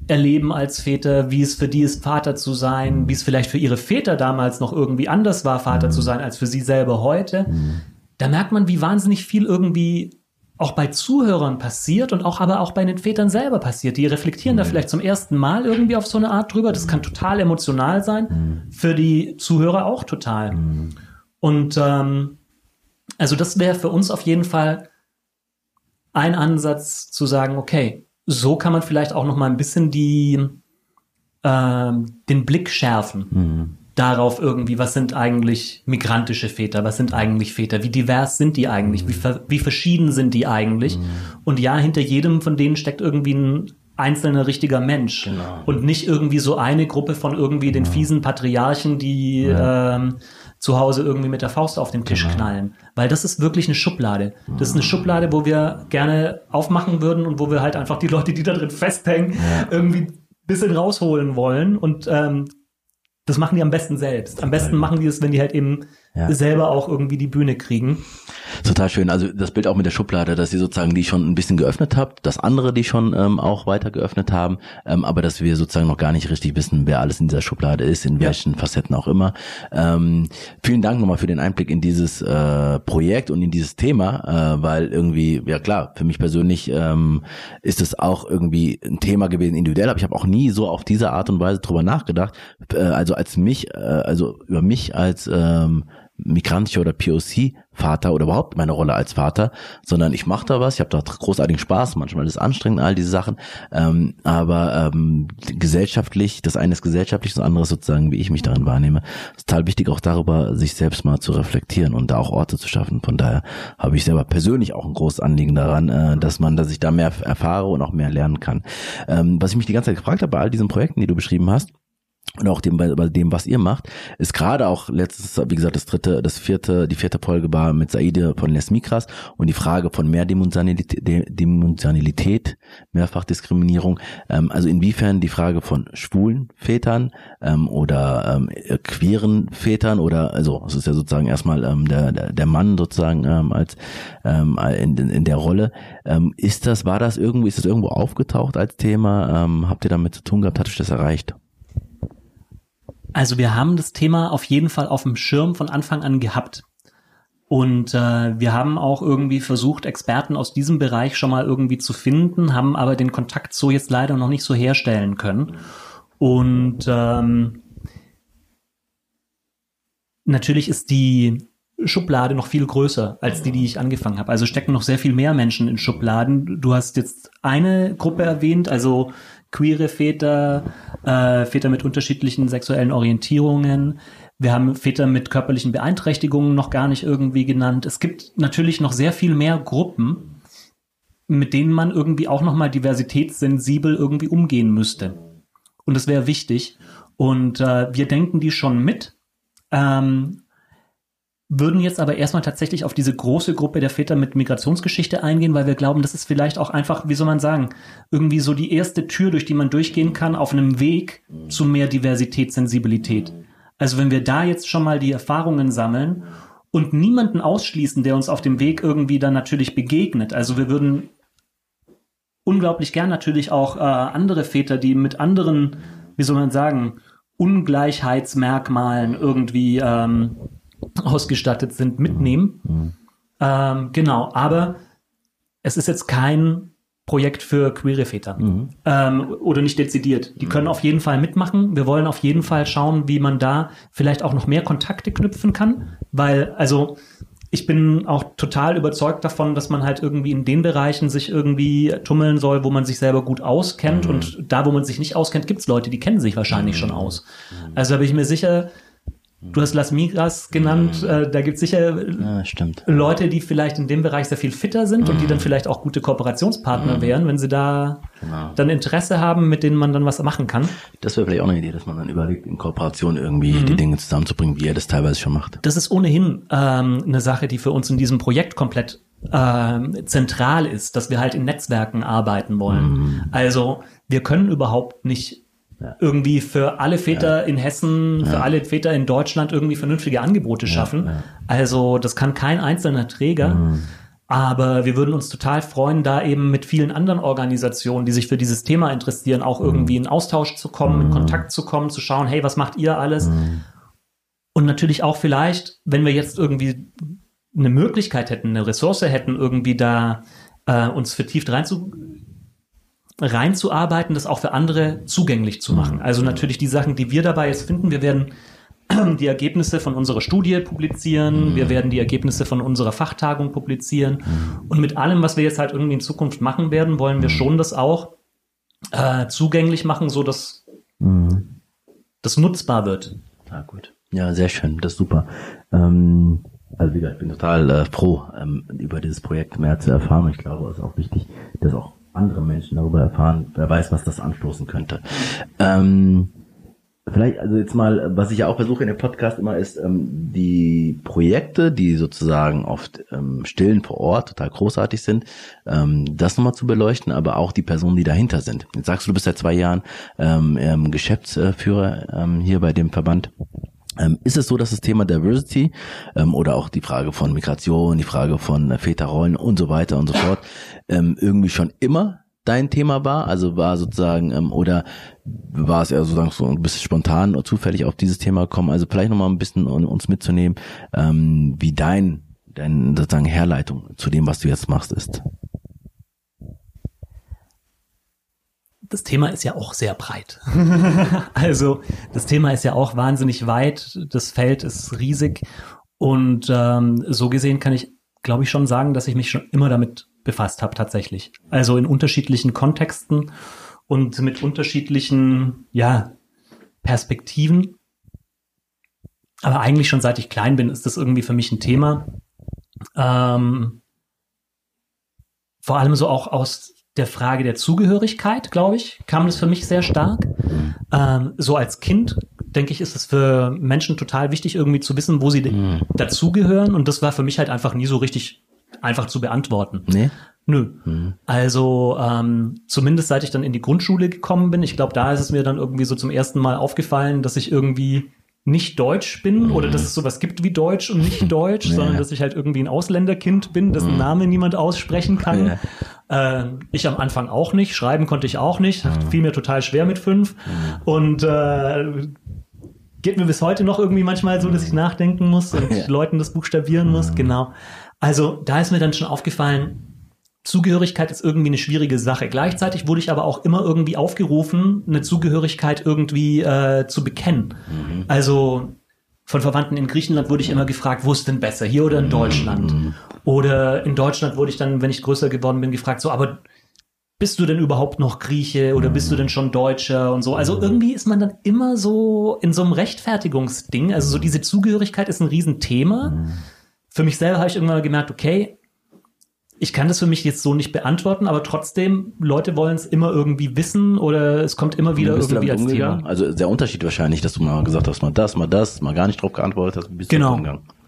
Speaker 2: erleben als Väter, wie es für die ist, Vater zu sein, wie es vielleicht für ihre Väter damals noch irgendwie anders war, Vater mhm. zu sein, als für sie selber heute. Mhm. Da merkt man, wie wahnsinnig viel irgendwie auch bei Zuhörern passiert und auch aber auch bei den Vätern selber passiert. Die reflektieren mhm. da vielleicht zum ersten Mal irgendwie auf so eine Art drüber. Das kann total emotional sein, mhm. für die Zuhörer auch total. Mhm. Und ähm, also das wäre für uns auf jeden Fall ein Ansatz zu sagen, okay, so kann man vielleicht auch noch mal ein bisschen die, äh, den Blick schärfen. Mhm. Darauf irgendwie, was sind eigentlich migrantische Väter, was sind eigentlich Väter, wie divers sind die eigentlich, mhm. wie, wie verschieden sind die eigentlich. Mhm. Und ja, hinter jedem von denen steckt irgendwie ein einzelner richtiger Mensch genau. und nicht irgendwie so eine Gruppe von irgendwie den fiesen Patriarchen, die ja. ähm, zu Hause irgendwie mit der Faust auf den Tisch genau. knallen. Weil das ist wirklich eine Schublade. Das ist eine Schublade, wo wir gerne aufmachen würden und wo wir halt einfach die Leute, die da drin festhängen, ja. irgendwie bisschen rausholen wollen. Und ähm, das machen die am besten selbst. Am besten machen die es, wenn die halt eben ja. selber auch irgendwie die Bühne kriegen.
Speaker 1: Total schön. Also das Bild auch mit der Schublade, dass ihr sozusagen die schon ein bisschen geöffnet habt, dass andere die schon ähm, auch weiter geöffnet haben, ähm, aber dass wir sozusagen noch gar nicht richtig wissen, wer alles in dieser Schublade ist, in welchen ja. Facetten auch immer. Ähm, vielen Dank nochmal für den Einblick in dieses äh, Projekt und in dieses Thema, äh, weil irgendwie, ja klar, für mich persönlich ähm, ist es auch irgendwie ein Thema gewesen individuell, aber ich habe auch nie so auf diese Art und Weise drüber nachgedacht. Äh, also als mich, äh, also über mich als ähm, migrantischer oder POC-Vater oder überhaupt meine Rolle als Vater, sondern ich mache da was, ich habe da großartigen Spaß, manchmal ist es anstrengend, all diese Sachen, ähm, aber ähm, gesellschaftlich, das eine ist gesellschaftlich, das andere ist sozusagen, wie ich mich darin wahrnehme, ist total wichtig auch darüber, sich selbst mal zu reflektieren und da auch Orte zu schaffen. Von daher habe ich selber persönlich auch ein großes Anliegen daran, äh, dass man, dass ich da mehr erfahre und auch mehr lernen kann. Ähm, was ich mich die ganze Zeit gefragt habe bei all diesen Projekten, die du beschrieben hast, und auch dem, bei, bei dem, was ihr macht, ist gerade auch letztes, wie gesagt, das dritte, das vierte, die vierte Folge war mit Saide von Les Mikras und die Frage von Mehrdimensionalität, Mehrfachdiskriminierung, ähm, also inwiefern die Frage von schwulen Vätern ähm, oder ähm, queeren Vätern oder, also es ist ja sozusagen erstmal ähm, der, der, der Mann sozusagen ähm, als ähm, in, in der Rolle, ähm, ist das, war das irgendwo, ist das irgendwo aufgetaucht als Thema? Ähm, habt ihr damit zu tun gehabt? Hat euch das erreicht?
Speaker 2: Also wir haben das Thema auf jeden Fall auf dem Schirm von Anfang an gehabt. Und äh, wir haben auch irgendwie versucht, Experten aus diesem Bereich schon mal irgendwie zu finden, haben aber den Kontakt so jetzt leider noch nicht so herstellen können. Und ähm, natürlich ist die Schublade noch viel größer als die, die ich angefangen habe. Also stecken noch sehr viel mehr Menschen in Schubladen. Du hast jetzt eine Gruppe erwähnt, also queere Väter, äh, Väter mit unterschiedlichen sexuellen Orientierungen. Wir haben Väter mit körperlichen Beeinträchtigungen noch gar nicht irgendwie genannt. Es gibt natürlich noch sehr viel mehr Gruppen, mit denen man irgendwie auch nochmal diversitätssensibel irgendwie umgehen müsste. Und das wäre wichtig. Und äh, wir denken die schon mit. Ähm, würden jetzt aber erstmal tatsächlich auf diese große Gruppe der Väter mit Migrationsgeschichte eingehen, weil wir glauben, das ist vielleicht auch einfach, wie soll man sagen, irgendwie so die erste Tür, durch die man durchgehen kann, auf einem Weg zu mehr Diversität, Sensibilität. Also wenn wir da jetzt schon mal die Erfahrungen sammeln und niemanden ausschließen, der uns auf dem Weg irgendwie dann natürlich begegnet. Also wir würden unglaublich gern natürlich auch äh, andere Väter, die mit anderen, wie soll man sagen, Ungleichheitsmerkmalen irgendwie ähm, ausgestattet sind, mitnehmen. Mhm. Ähm, genau, aber es ist jetzt kein Projekt für queere Väter. Mhm. Ähm, oder nicht dezidiert. Die können auf jeden Fall mitmachen. Wir wollen auf jeden Fall schauen, wie man da vielleicht auch noch mehr Kontakte knüpfen kann. Weil, also, ich bin auch total überzeugt davon, dass man halt irgendwie in den Bereichen sich irgendwie tummeln soll, wo man sich selber gut auskennt. Mhm. Und da, wo man sich nicht auskennt, gibt es Leute, die kennen sich wahrscheinlich mhm. schon aus. Also da bin ich mir sicher, Du hast Las Migras genannt, mhm. äh, da gibt es sicher
Speaker 1: ja,
Speaker 2: Leute, die vielleicht in dem Bereich sehr viel fitter sind mhm. und die dann mhm. vielleicht auch gute Kooperationspartner mhm. wären, wenn sie da genau. dann Interesse haben, mit denen man dann was machen kann.
Speaker 1: Das wäre vielleicht auch eine Idee, dass man dann überlegt, in Kooperation irgendwie die mhm. Dinge zusammenzubringen, wie er das teilweise schon macht.
Speaker 2: Das ist ohnehin ähm, eine Sache, die für uns in diesem Projekt komplett äh, zentral ist, dass wir halt in Netzwerken arbeiten wollen. Mhm. Also wir können überhaupt nicht ja. irgendwie für alle Väter ja. in Hessen, für ja. alle Väter in Deutschland irgendwie vernünftige Angebote schaffen. Also das kann kein einzelner Träger. Mhm. Aber wir würden uns total freuen, da eben mit vielen anderen Organisationen, die sich für dieses Thema interessieren, auch irgendwie in Austausch zu kommen, in mhm. Kontakt zu kommen, zu schauen, hey, was macht ihr alles? Mhm. Und natürlich auch vielleicht, wenn wir jetzt irgendwie eine Möglichkeit hätten, eine Ressource hätten, irgendwie da äh, uns vertieft reinzu reinzuarbeiten, das auch für andere zugänglich zu machen. Mhm. Also natürlich die Sachen, die wir dabei jetzt finden, wir werden die Ergebnisse von unserer Studie publizieren, mhm. wir werden die Ergebnisse von unserer Fachtagung publizieren mhm. und mit allem, was wir jetzt halt irgendwie in Zukunft machen werden, wollen wir schon das auch äh, zugänglich machen, so dass das nutzbar wird.
Speaker 1: Ah, gut. Ja, sehr schön, das ist super. Ähm, also wie gesagt, ich bin total äh, froh, ähm, über dieses Projekt mehr zu erfahren. Ich glaube, es ist auch wichtig, dass auch andere Menschen darüber erfahren. Wer weiß, was das anstoßen könnte. Ähm, vielleicht, also jetzt mal, was ich ja auch versuche in dem Podcast immer ist, ähm, die Projekte, die sozusagen oft ähm, stillen vor Ort total großartig sind, ähm, das nochmal zu beleuchten, aber auch die Personen, die dahinter sind. Jetzt sagst du, du bist seit zwei Jahren ähm, ähm Geschäftsführer ähm, hier bei dem Verband. Ähm, ist es so, dass das Thema Diversity ähm, oder auch die Frage von Migration, die Frage von äh, Väterrollen und so weiter und so fort ähm, irgendwie schon immer dein Thema war? Also war sozusagen, ähm, oder war es eher sozusagen so ein bisschen spontan oder zufällig auf dieses Thema gekommen? Also vielleicht nochmal ein bisschen um, uns mitzunehmen, ähm, wie dein, dein sozusagen Herleitung zu dem, was du jetzt machst, ist.
Speaker 2: das Thema ist ja auch sehr breit. also das Thema ist ja auch wahnsinnig weit, das Feld ist riesig und ähm, so gesehen kann ich, glaube ich, schon sagen, dass ich mich schon immer damit befasst habe tatsächlich. Also in unterschiedlichen Kontexten und mit unterschiedlichen, ja, Perspektiven. Aber eigentlich schon seit ich klein bin, ist das irgendwie für mich ein Thema. Ähm, vor allem so auch aus der Frage der Zugehörigkeit, glaube ich, kam das für mich sehr stark. Ähm, so als Kind, denke ich, ist es für Menschen total wichtig, irgendwie zu wissen, wo sie mhm. dazugehören. Und das war für mich halt einfach nie so richtig einfach zu beantworten.
Speaker 1: Nee?
Speaker 2: Nö. Mhm. Also ähm, zumindest seit ich dann in die Grundschule gekommen bin, ich glaube, da ist es mir dann irgendwie so zum ersten Mal aufgefallen, dass ich irgendwie nicht deutsch bin mhm. oder dass es sowas gibt wie deutsch und nicht deutsch, ja. sondern dass ich halt irgendwie ein Ausländerkind bin, dessen mhm. Name niemand aussprechen kann. Ja. Äh, ich am Anfang auch nicht, schreiben konnte ich auch nicht, mhm. fiel mir total schwer mit fünf mhm. und äh, geht mir bis heute noch irgendwie manchmal so, dass ich nachdenken muss und ja. Leuten das buchstabieren muss, mhm. genau. Also da ist mir dann schon aufgefallen, Zugehörigkeit ist irgendwie eine schwierige Sache. Gleichzeitig wurde ich aber auch immer irgendwie aufgerufen, eine Zugehörigkeit irgendwie äh, zu bekennen. Mhm. Also von Verwandten in Griechenland wurde ich immer gefragt, wo ist denn besser, hier oder in mhm. Deutschland? Mhm. Oder in Deutschland wurde ich dann, wenn ich größer geworden bin, gefragt, so, aber bist du denn überhaupt noch Grieche oder bist du denn schon Deutscher und so? Also mhm. irgendwie ist man dann immer so in so einem Rechtfertigungsding. Also so diese Zugehörigkeit ist ein Riesenthema. Mhm. Für mich selber habe ich irgendwann mal gemerkt, okay, ich kann das für mich jetzt so nicht beantworten, aber trotzdem, Leute wollen es immer irgendwie wissen oder es kommt immer wieder irgendwie als Thema.
Speaker 1: Also der Unterschied wahrscheinlich, dass du mal gesagt hast, mal das, mal das, mal gar nicht drauf geantwortet hast,
Speaker 2: bist genau.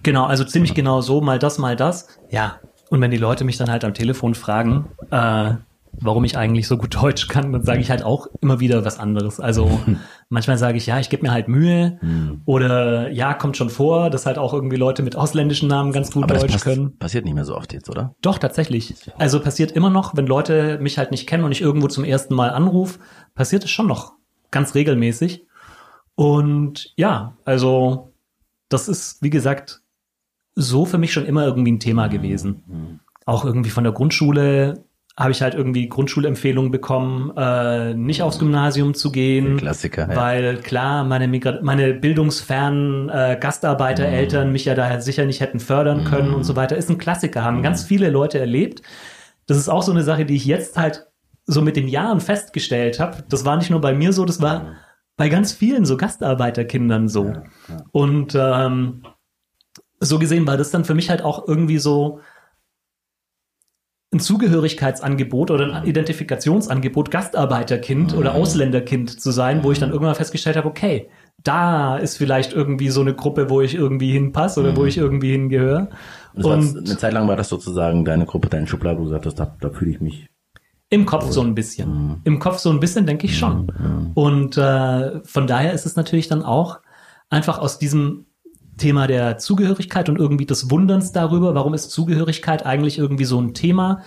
Speaker 2: Genau, also ziemlich ja. genau so, mal das, mal das. Ja. Und wenn die Leute mich dann halt am Telefon fragen, äh, warum ich eigentlich so gut Deutsch kann, dann sage ich halt auch immer wieder was anderes. Also manchmal sage ich, ja, ich gebe mir halt Mühe hm. oder ja, kommt schon vor, dass halt auch irgendwie Leute mit ausländischen Namen ganz gut Aber Deutsch
Speaker 1: pass
Speaker 2: können.
Speaker 1: Passiert nicht mehr so oft jetzt, oder?
Speaker 2: Doch, tatsächlich. Also passiert immer noch, wenn Leute mich halt nicht kennen und ich irgendwo zum ersten Mal anrufe, passiert es schon noch ganz regelmäßig. Und ja, also das ist, wie gesagt, so für mich schon immer irgendwie ein Thema gewesen. Hm. Auch irgendwie von der Grundschule habe ich halt irgendwie Grundschulempfehlungen bekommen, äh, nicht aufs Gymnasium zu gehen.
Speaker 1: Klassiker.
Speaker 2: Ja. Weil klar, meine, Migra meine bildungsfernen äh, Gastarbeitereltern mm. mich ja daher sicher nicht hätten fördern können mm. und so weiter. Ist ein Klassiker, haben mm. ganz viele Leute erlebt. Das ist auch so eine Sache, die ich jetzt halt so mit den Jahren festgestellt habe. Das war nicht nur bei mir so, das war mm. bei ganz vielen so Gastarbeiterkindern so. Ja, ja. Und ähm, so gesehen war das dann für mich halt auch irgendwie so ein Zugehörigkeitsangebot oder ein Identifikationsangebot, Gastarbeiterkind oder mhm. Ausländerkind zu sein, wo ich dann mhm. irgendwann festgestellt habe, okay, da ist vielleicht irgendwie so eine Gruppe, wo ich irgendwie hinpasse oder wo mhm. ich irgendwie hingehöre.
Speaker 1: Und, und eine Zeit lang war das sozusagen deine Gruppe, deine Schublade, wo du gesagt hast, da, da fühle ich mich.
Speaker 2: Im Kopf so ein bisschen. Mhm. Im Kopf so ein bisschen, denke ich schon. Mhm. Und äh, von daher ist es natürlich dann auch einfach aus diesem Thema der Zugehörigkeit und irgendwie des Wunderns darüber, warum ist Zugehörigkeit eigentlich irgendwie so ein Thema,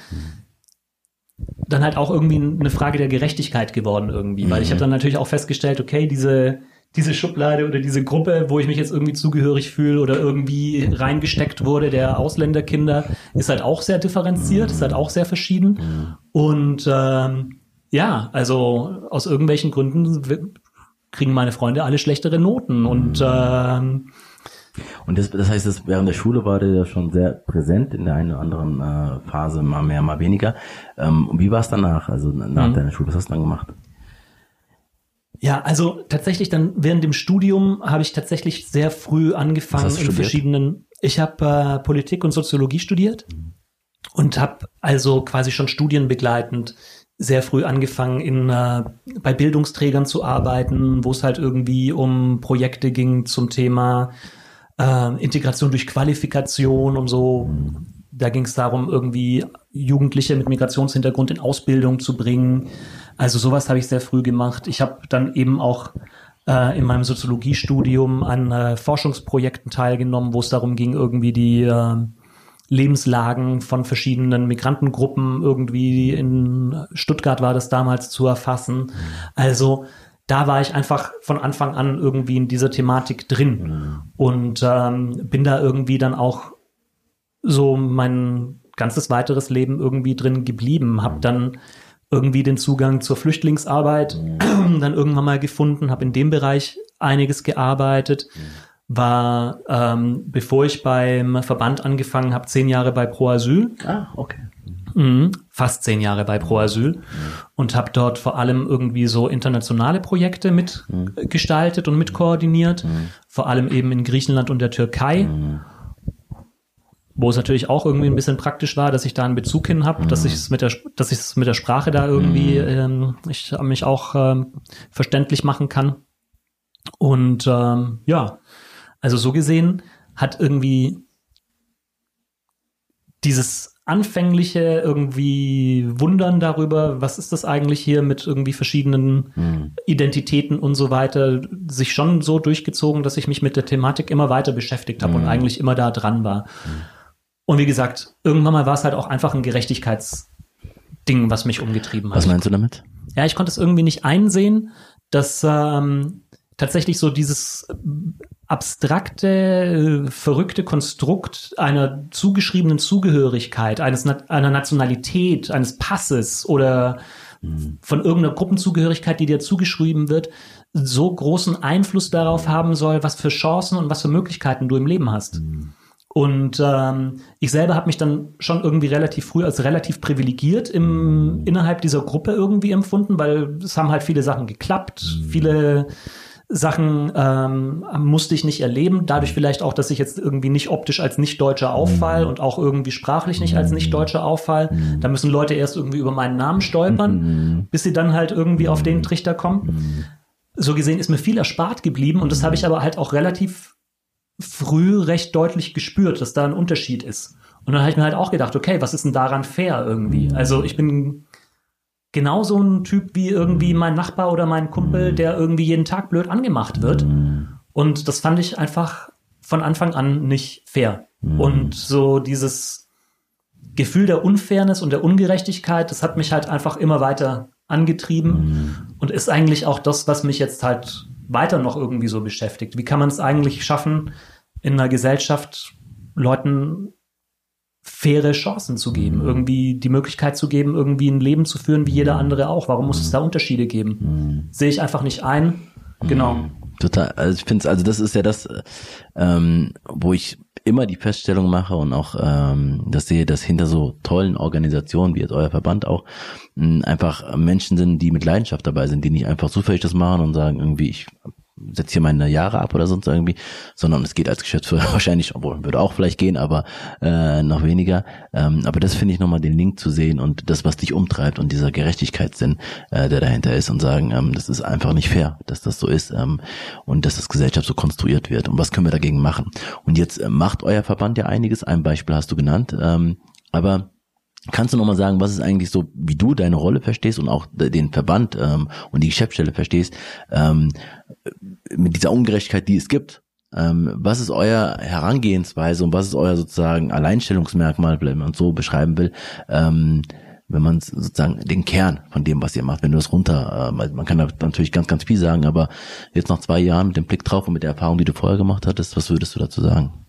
Speaker 2: dann halt auch irgendwie eine Frage der Gerechtigkeit geworden irgendwie, weil ich habe mhm. dann natürlich auch festgestellt, okay, diese diese Schublade oder diese Gruppe, wo ich mich jetzt irgendwie zugehörig fühle oder irgendwie reingesteckt wurde, der Ausländerkinder, ist halt auch sehr differenziert, ist halt auch sehr verschieden. Mhm. Und ähm, ja, also aus irgendwelchen Gründen kriegen meine Freunde alle schlechtere Noten und mhm. ähm,
Speaker 1: und das, das heißt, das, während der Schule war der ja schon sehr präsent in der einen oder anderen äh, Phase, mal mehr, mal weniger. Ähm, und wie war es danach, also nach mhm. deiner Schule? Was hast du dann gemacht?
Speaker 2: Ja, also tatsächlich dann während dem Studium habe ich tatsächlich sehr früh angefangen in studiert? verschiedenen. Ich habe äh, Politik und Soziologie studiert mhm. und habe also quasi schon studienbegleitend sehr früh angefangen, in, äh, bei Bildungsträgern zu arbeiten, wo es halt irgendwie um Projekte ging zum Thema äh, Integration durch Qualifikation und so. Da ging es darum, irgendwie Jugendliche mit Migrationshintergrund in Ausbildung zu bringen. Also sowas habe ich sehr früh gemacht. Ich habe dann eben auch äh, in meinem Soziologiestudium an äh, Forschungsprojekten teilgenommen, wo es darum ging, irgendwie die äh, Lebenslagen von verschiedenen Migrantengruppen irgendwie in Stuttgart war das damals zu erfassen. Also da war ich einfach von Anfang an irgendwie in dieser Thematik drin mhm. und ähm, bin da irgendwie dann auch so mein ganzes weiteres Leben irgendwie drin geblieben. Hab dann irgendwie den Zugang zur Flüchtlingsarbeit mhm. dann irgendwann mal gefunden, habe in dem Bereich einiges gearbeitet, mhm. war, ähm, bevor ich beim Verband angefangen habe, zehn Jahre bei Pro Asyl.
Speaker 1: Ah, okay.
Speaker 2: Mhm, fast zehn Jahre bei Pro Asyl mhm. und habe dort vor allem irgendwie so internationale Projekte mitgestaltet mhm. und mitkoordiniert, mhm. vor allem eben in Griechenland und der Türkei. Mhm. Wo es natürlich auch irgendwie ein bisschen praktisch war, dass ich da einen Bezug hin habe, dass ich es mit der, dass ich es mit der Sprache da irgendwie, ähm, ich mich auch ähm, verständlich machen kann. Und ähm, ja, also so gesehen hat irgendwie dieses anfängliche irgendwie Wundern darüber, was ist das eigentlich hier mit irgendwie verschiedenen hm. Identitäten und so weiter, sich schon so durchgezogen, dass ich mich mit der Thematik immer weiter beschäftigt habe hm. und eigentlich immer da dran war. Hm. Und wie gesagt, irgendwann mal war es halt auch einfach ein Gerechtigkeitsding, was mich umgetrieben hat.
Speaker 1: Was meinst du damit?
Speaker 2: Ja, ich konnte es irgendwie nicht einsehen, dass ähm, tatsächlich so dieses abstrakte, äh, verrückte Konstrukt einer zugeschriebenen Zugehörigkeit, eines, einer Nationalität, eines Passes oder mhm. von irgendeiner Gruppenzugehörigkeit, die dir zugeschrieben wird, so großen Einfluss darauf haben soll, was für Chancen und was für Möglichkeiten du im Leben hast. Mhm. Und ähm, ich selber habe mich dann schon irgendwie relativ früh als relativ privilegiert im, innerhalb dieser Gruppe irgendwie empfunden, weil es haben halt viele Sachen geklappt, mhm. viele Sachen ähm, musste ich nicht erleben. Dadurch vielleicht auch, dass ich jetzt irgendwie nicht optisch als Nicht-Deutscher auffall mhm. und auch irgendwie sprachlich nicht als Nicht-Deutscher auffall. Mhm. Da müssen Leute erst irgendwie über meinen Namen stolpern, mhm. bis sie dann halt irgendwie auf den Trichter kommen. So gesehen ist mir viel erspart geblieben und das habe ich aber halt auch relativ früh recht deutlich gespürt, dass da ein Unterschied ist. Und dann habe ich mir halt auch gedacht, okay, was ist denn daran fair irgendwie? Also ich bin genau so ein Typ wie irgendwie mein Nachbar oder mein Kumpel, der irgendwie jeden Tag blöd angemacht wird. Und das fand ich einfach von Anfang an nicht fair. Und so dieses Gefühl der Unfairness und der Ungerechtigkeit, das hat mich halt einfach immer weiter angetrieben und ist eigentlich auch das, was mich jetzt halt weiter noch irgendwie so beschäftigt. Wie kann man es eigentlich schaffen, in einer Gesellschaft Leuten faire Chancen zu geben, mhm. irgendwie die Möglichkeit zu geben, irgendwie ein Leben zu führen wie jeder andere auch. Warum muss es da Unterschiede geben? Mhm. Sehe ich einfach nicht ein. Genau.
Speaker 1: Mhm. Total. Also ich finde es, also das ist ja das, ähm, wo ich immer die Feststellung mache und auch ähm, das sehe, dass hinter so tollen Organisationen wie jetzt euer Verband auch mh, einfach Menschen sind, die mit Leidenschaft dabei sind, die nicht einfach zufällig das machen und sagen irgendwie, ich setze hier meine Jahre ab oder sonst irgendwie, sondern es geht als Geschäftsführer wahrscheinlich, obwohl würde auch vielleicht gehen, aber äh, noch weniger. Ähm, aber das finde ich nochmal den Link zu sehen und das, was dich umtreibt und dieser Gerechtigkeitssinn, äh, der dahinter ist und sagen, ähm, das ist einfach nicht fair, dass das so ist ähm, und dass das Gesellschaft so konstruiert wird. Und was können wir dagegen machen? Und jetzt äh, macht euer Verband ja einiges. Ein Beispiel hast du genannt, ähm, aber Kannst du nochmal sagen, was ist eigentlich so, wie du deine Rolle verstehst und auch den Verband ähm, und die Geschäftsstelle verstehst, ähm, mit dieser Ungerechtigkeit, die es gibt? Ähm, was ist euer Herangehensweise und was ist euer sozusagen Alleinstellungsmerkmal, wenn man es so beschreiben will, ähm, wenn man sozusagen den Kern von dem, was ihr macht, wenn du das runter, äh, man kann da natürlich ganz, ganz viel sagen, aber jetzt nach zwei Jahren mit dem Blick drauf und mit der Erfahrung, die du vorher gemacht hattest, was würdest du dazu sagen?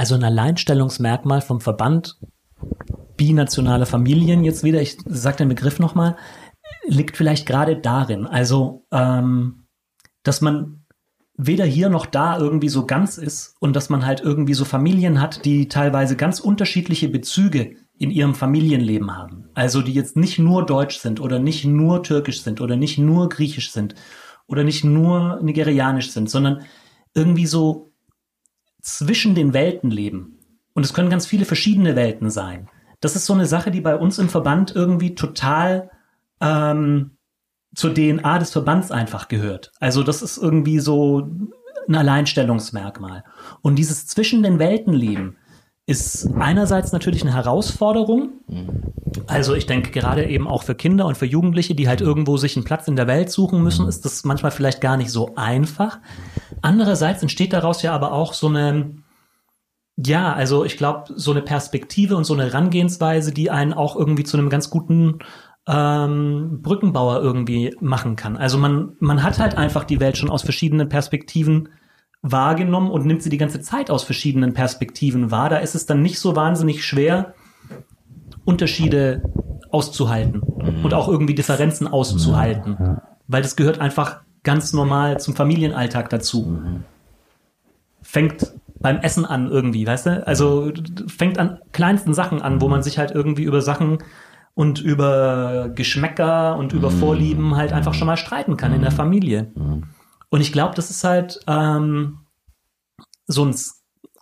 Speaker 2: Also ein Alleinstellungsmerkmal vom Verband binationale Familien jetzt wieder, ich sage den Begriff nochmal, liegt vielleicht gerade darin, also ähm, dass man weder hier noch da irgendwie so ganz ist und dass man halt irgendwie so Familien hat, die teilweise ganz unterschiedliche Bezüge in ihrem Familienleben haben. Also die jetzt nicht nur deutsch sind oder nicht nur türkisch sind oder nicht nur griechisch sind oder nicht nur nigerianisch sind, sondern irgendwie so zwischen den Welten leben. Und es können ganz viele verschiedene Welten sein. Das ist so eine Sache, die bei uns im Verband irgendwie total ähm, zur DNA des Verbands einfach gehört. Also das ist irgendwie so ein Alleinstellungsmerkmal. Und dieses zwischen den Welten leben ist einerseits natürlich eine Herausforderung. Also ich denke gerade eben auch für Kinder und für Jugendliche, die halt irgendwo sich einen Platz in der Welt suchen müssen, ist das manchmal vielleicht gar nicht so einfach. Andererseits entsteht daraus ja aber auch so eine, ja, also ich glaube, so eine Perspektive und so eine Herangehensweise, die einen auch irgendwie zu einem ganz guten ähm, Brückenbauer irgendwie machen kann. Also man, man hat halt einfach die Welt schon aus verschiedenen Perspektiven wahrgenommen und nimmt sie die ganze Zeit aus verschiedenen Perspektiven wahr. Da ist es dann nicht so wahnsinnig schwer, Unterschiede auszuhalten mhm. und auch irgendwie Differenzen auszuhalten, ja. weil das gehört einfach ganz normal zum Familienalltag dazu. Mhm. Fängt beim Essen an irgendwie, weißt du? Also fängt an kleinsten Sachen an, wo man sich halt irgendwie über Sachen und über Geschmäcker und über mhm. Vorlieben halt einfach schon mal streiten kann in der mhm. Familie. Und ich glaube, das ist halt ähm, so ein,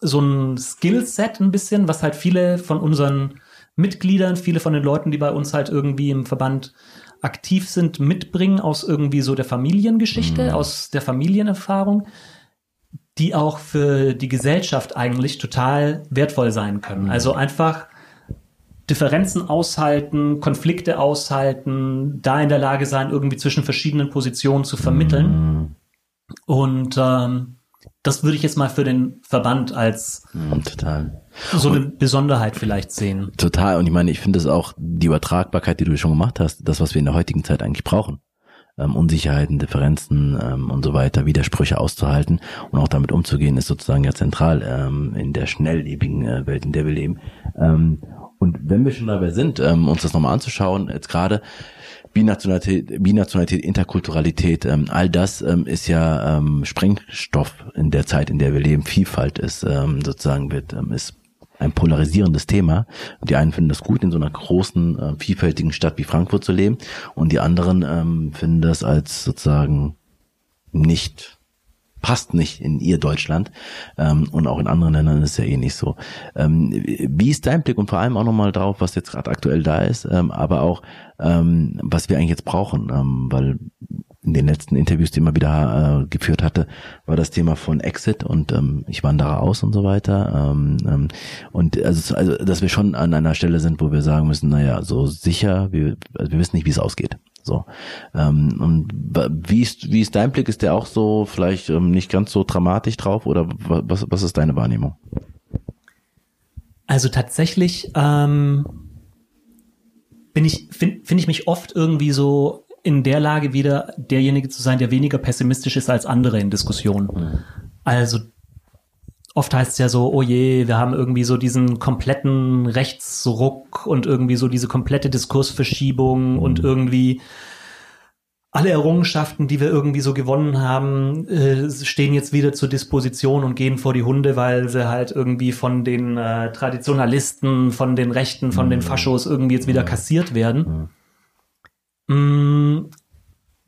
Speaker 2: so ein Skillset ein bisschen, was halt viele von unseren Mitgliedern, viele von den Leuten, die bei uns halt irgendwie im Verband aktiv sind, mitbringen aus irgendwie so der Familiengeschichte, mhm. aus der Familienerfahrung, die auch für die Gesellschaft eigentlich total wertvoll sein können. Mhm. Also einfach Differenzen aushalten, Konflikte aushalten, da in der Lage sein, irgendwie zwischen verschiedenen Positionen zu vermitteln. Mhm. Und ähm, das würde ich jetzt mal für den Verband als
Speaker 1: mm, total.
Speaker 2: so eine Besonderheit vielleicht sehen.
Speaker 1: Total. Und ich meine, ich finde es auch die Übertragbarkeit, die du schon gemacht hast, das, was wir in der heutigen Zeit eigentlich brauchen. ähm, Unsicherheiten, Differenzen ähm, und so weiter, Widersprüche auszuhalten und auch damit umzugehen, ist sozusagen ja zentral ähm, in der schnelllebigen äh, Welt, in der wir leben. Ähm, und wenn wir schon dabei sind, ähm, uns das nochmal anzuschauen, jetzt gerade Binationalität, Binationalität Interkulturalität, ähm, all das ähm, ist ja ähm, Sprengstoff in der Zeit, in der wir leben. Vielfalt ist ähm, sozusagen wird ähm, ist ein polarisierendes Thema. Die einen finden das gut, in so einer großen, äh, vielfältigen Stadt wie Frankfurt zu leben, und die anderen ähm, finden das als sozusagen nicht passt nicht in ihr Deutschland ähm, und auch in anderen Ländern ist es ja eh nicht so. Ähm, wie ist dein Blick und vor allem auch nochmal drauf, was jetzt gerade aktuell da ist, ähm, aber auch ähm, was wir eigentlich jetzt brauchen, ähm, weil in den letzten Interviews, die man wieder äh, geführt hatte, war das Thema von Exit und ähm, ich wandere aus und so weiter. Ähm, ähm, und also, also, dass wir schon an einer Stelle sind, wo wir sagen müssen, naja, so sicher, wir, also wir wissen nicht, wie es ausgeht. So. Ähm, und wie ist, wie ist dein Blick? Ist der auch so vielleicht ähm, nicht ganz so dramatisch drauf oder was, was ist deine Wahrnehmung?
Speaker 2: Also tatsächlich ähm, bin ich, finde find ich mich oft irgendwie so in der Lage wieder, derjenige zu sein, der weniger pessimistisch ist als andere in Diskussionen. Mhm. Also oft heißt es ja so, oh je, wir haben irgendwie so diesen kompletten Rechtsruck und irgendwie so diese komplette Diskursverschiebung mhm. und irgendwie alle Errungenschaften, die wir irgendwie so gewonnen haben, äh, stehen jetzt wieder zur Disposition und gehen vor die Hunde, weil sie halt irgendwie von den äh, Traditionalisten, von den Rechten, von mhm. den Faschos irgendwie jetzt wieder mhm. kassiert werden. Mhm. Mm,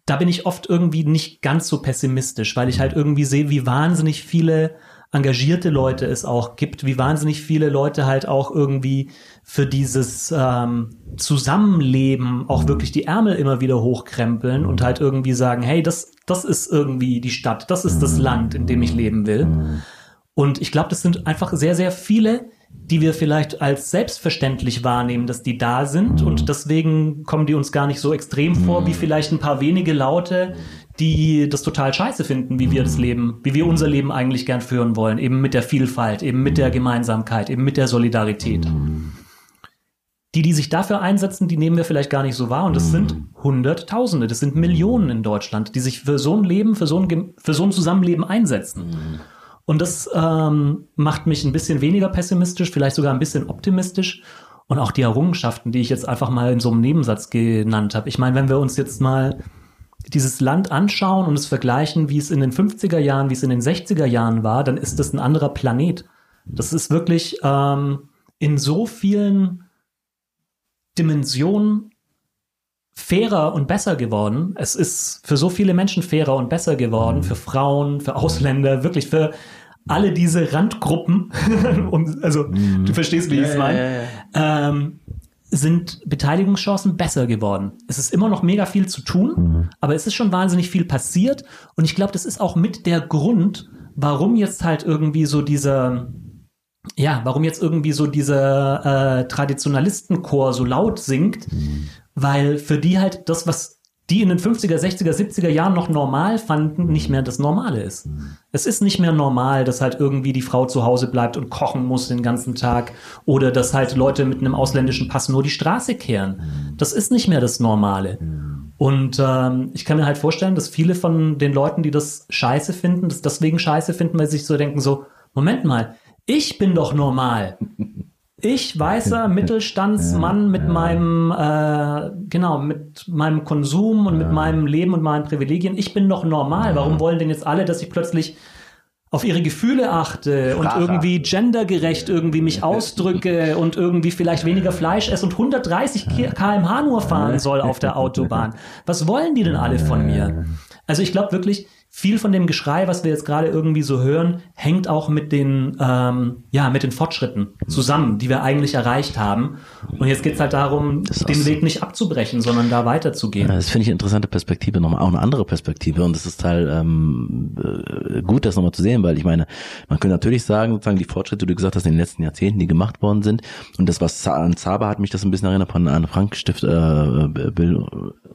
Speaker 2: da bin ich oft irgendwie nicht ganz so pessimistisch, weil ich halt irgendwie sehe, wie wahnsinnig viele engagierte Leute es auch gibt, wie wahnsinnig viele Leute halt auch irgendwie für dieses ähm, Zusammenleben auch wirklich die Ärmel immer wieder hochkrempeln und halt irgendwie sagen, hey, das, das ist irgendwie die Stadt, das ist das Land, in dem ich leben will. Und ich glaube, das sind einfach sehr, sehr viele, die wir vielleicht als selbstverständlich wahrnehmen, dass die da sind und deswegen kommen die uns gar nicht so extrem vor wie vielleicht ein paar wenige Laute, die das total scheiße finden, wie wir das Leben, wie wir unser Leben eigentlich gern führen wollen, eben mit der Vielfalt, eben mit der Gemeinsamkeit, eben mit der Solidarität. Die, die sich dafür einsetzen, die nehmen wir vielleicht gar nicht so wahr und das sind Hunderttausende, das sind Millionen in Deutschland, die sich für so ein Leben, für so ein, für so ein Zusammenleben einsetzen. Und das ähm, macht mich ein bisschen weniger pessimistisch, vielleicht sogar ein bisschen optimistisch. Und auch die Errungenschaften, die ich jetzt einfach mal in so einem Nebensatz genannt habe. Ich meine, wenn wir uns jetzt mal dieses Land anschauen und es vergleichen, wie es in den 50er Jahren, wie es in den 60er Jahren war, dann ist das ein anderer Planet. Das ist wirklich ähm, in so vielen Dimensionen fairer und besser geworden. Es ist für so viele Menschen fairer und besser geworden, für Frauen, für Ausländer, wirklich für alle diese Randgruppen. also mhm. du verstehst, wie ich es meine. Ja, ja, ja. ähm, sind Beteiligungschancen besser geworden. Es ist immer noch mega viel zu tun, mhm. aber es ist schon wahnsinnig viel passiert und ich glaube, das ist auch mit der Grund, warum jetzt halt irgendwie so dieser ja, warum jetzt irgendwie so dieser äh, Traditionalistenchor so laut singt, mhm. weil für die halt das, was die in den 50er, 60er, 70er Jahren noch normal fanden, nicht mehr das Normale ist. Es ist nicht mehr normal, dass halt irgendwie die Frau zu Hause bleibt und kochen muss den ganzen Tag oder dass halt Leute mit einem ausländischen Pass nur die Straße kehren. Das ist nicht mehr das Normale. Und ähm, ich kann mir halt vorstellen, dass viele von den Leuten, die das scheiße finden, das deswegen scheiße finden, weil sie sich so denken, so, Moment mal, ich bin doch normal. Ich, weißer Mittelstandsmann mit meinem, äh, genau, mit meinem Konsum und mit meinem Leben und meinen Privilegien, ich bin doch normal. Warum wollen denn jetzt alle, dass ich plötzlich auf ihre Gefühle achte und irgendwie gendergerecht irgendwie mich ausdrücke und irgendwie vielleicht weniger Fleisch esse und 130 kmh nur fahren soll auf der Autobahn. Was wollen die denn alle von mir? Also ich glaube wirklich, viel von dem Geschrei, was wir jetzt gerade irgendwie so hören, hängt auch mit den, ähm, ja, mit den Fortschritten zusammen, die wir eigentlich erreicht haben. Und jetzt geht es halt darum, den Weg nicht abzubrechen, sondern da weiterzugehen.
Speaker 1: Das finde ich eine interessante Perspektive, nochmal auch eine andere Perspektive. Und es ist halt ähm, äh, gut, das nochmal zu sehen, weil ich meine, man könnte natürlich sagen, sozusagen die Fortschritte, die du gesagt hast, in den letzten Jahrzehnten, die gemacht worden sind. Und das, was an Zaba hat mich das ein bisschen erinnert von Anne Frank Stift, äh, Bill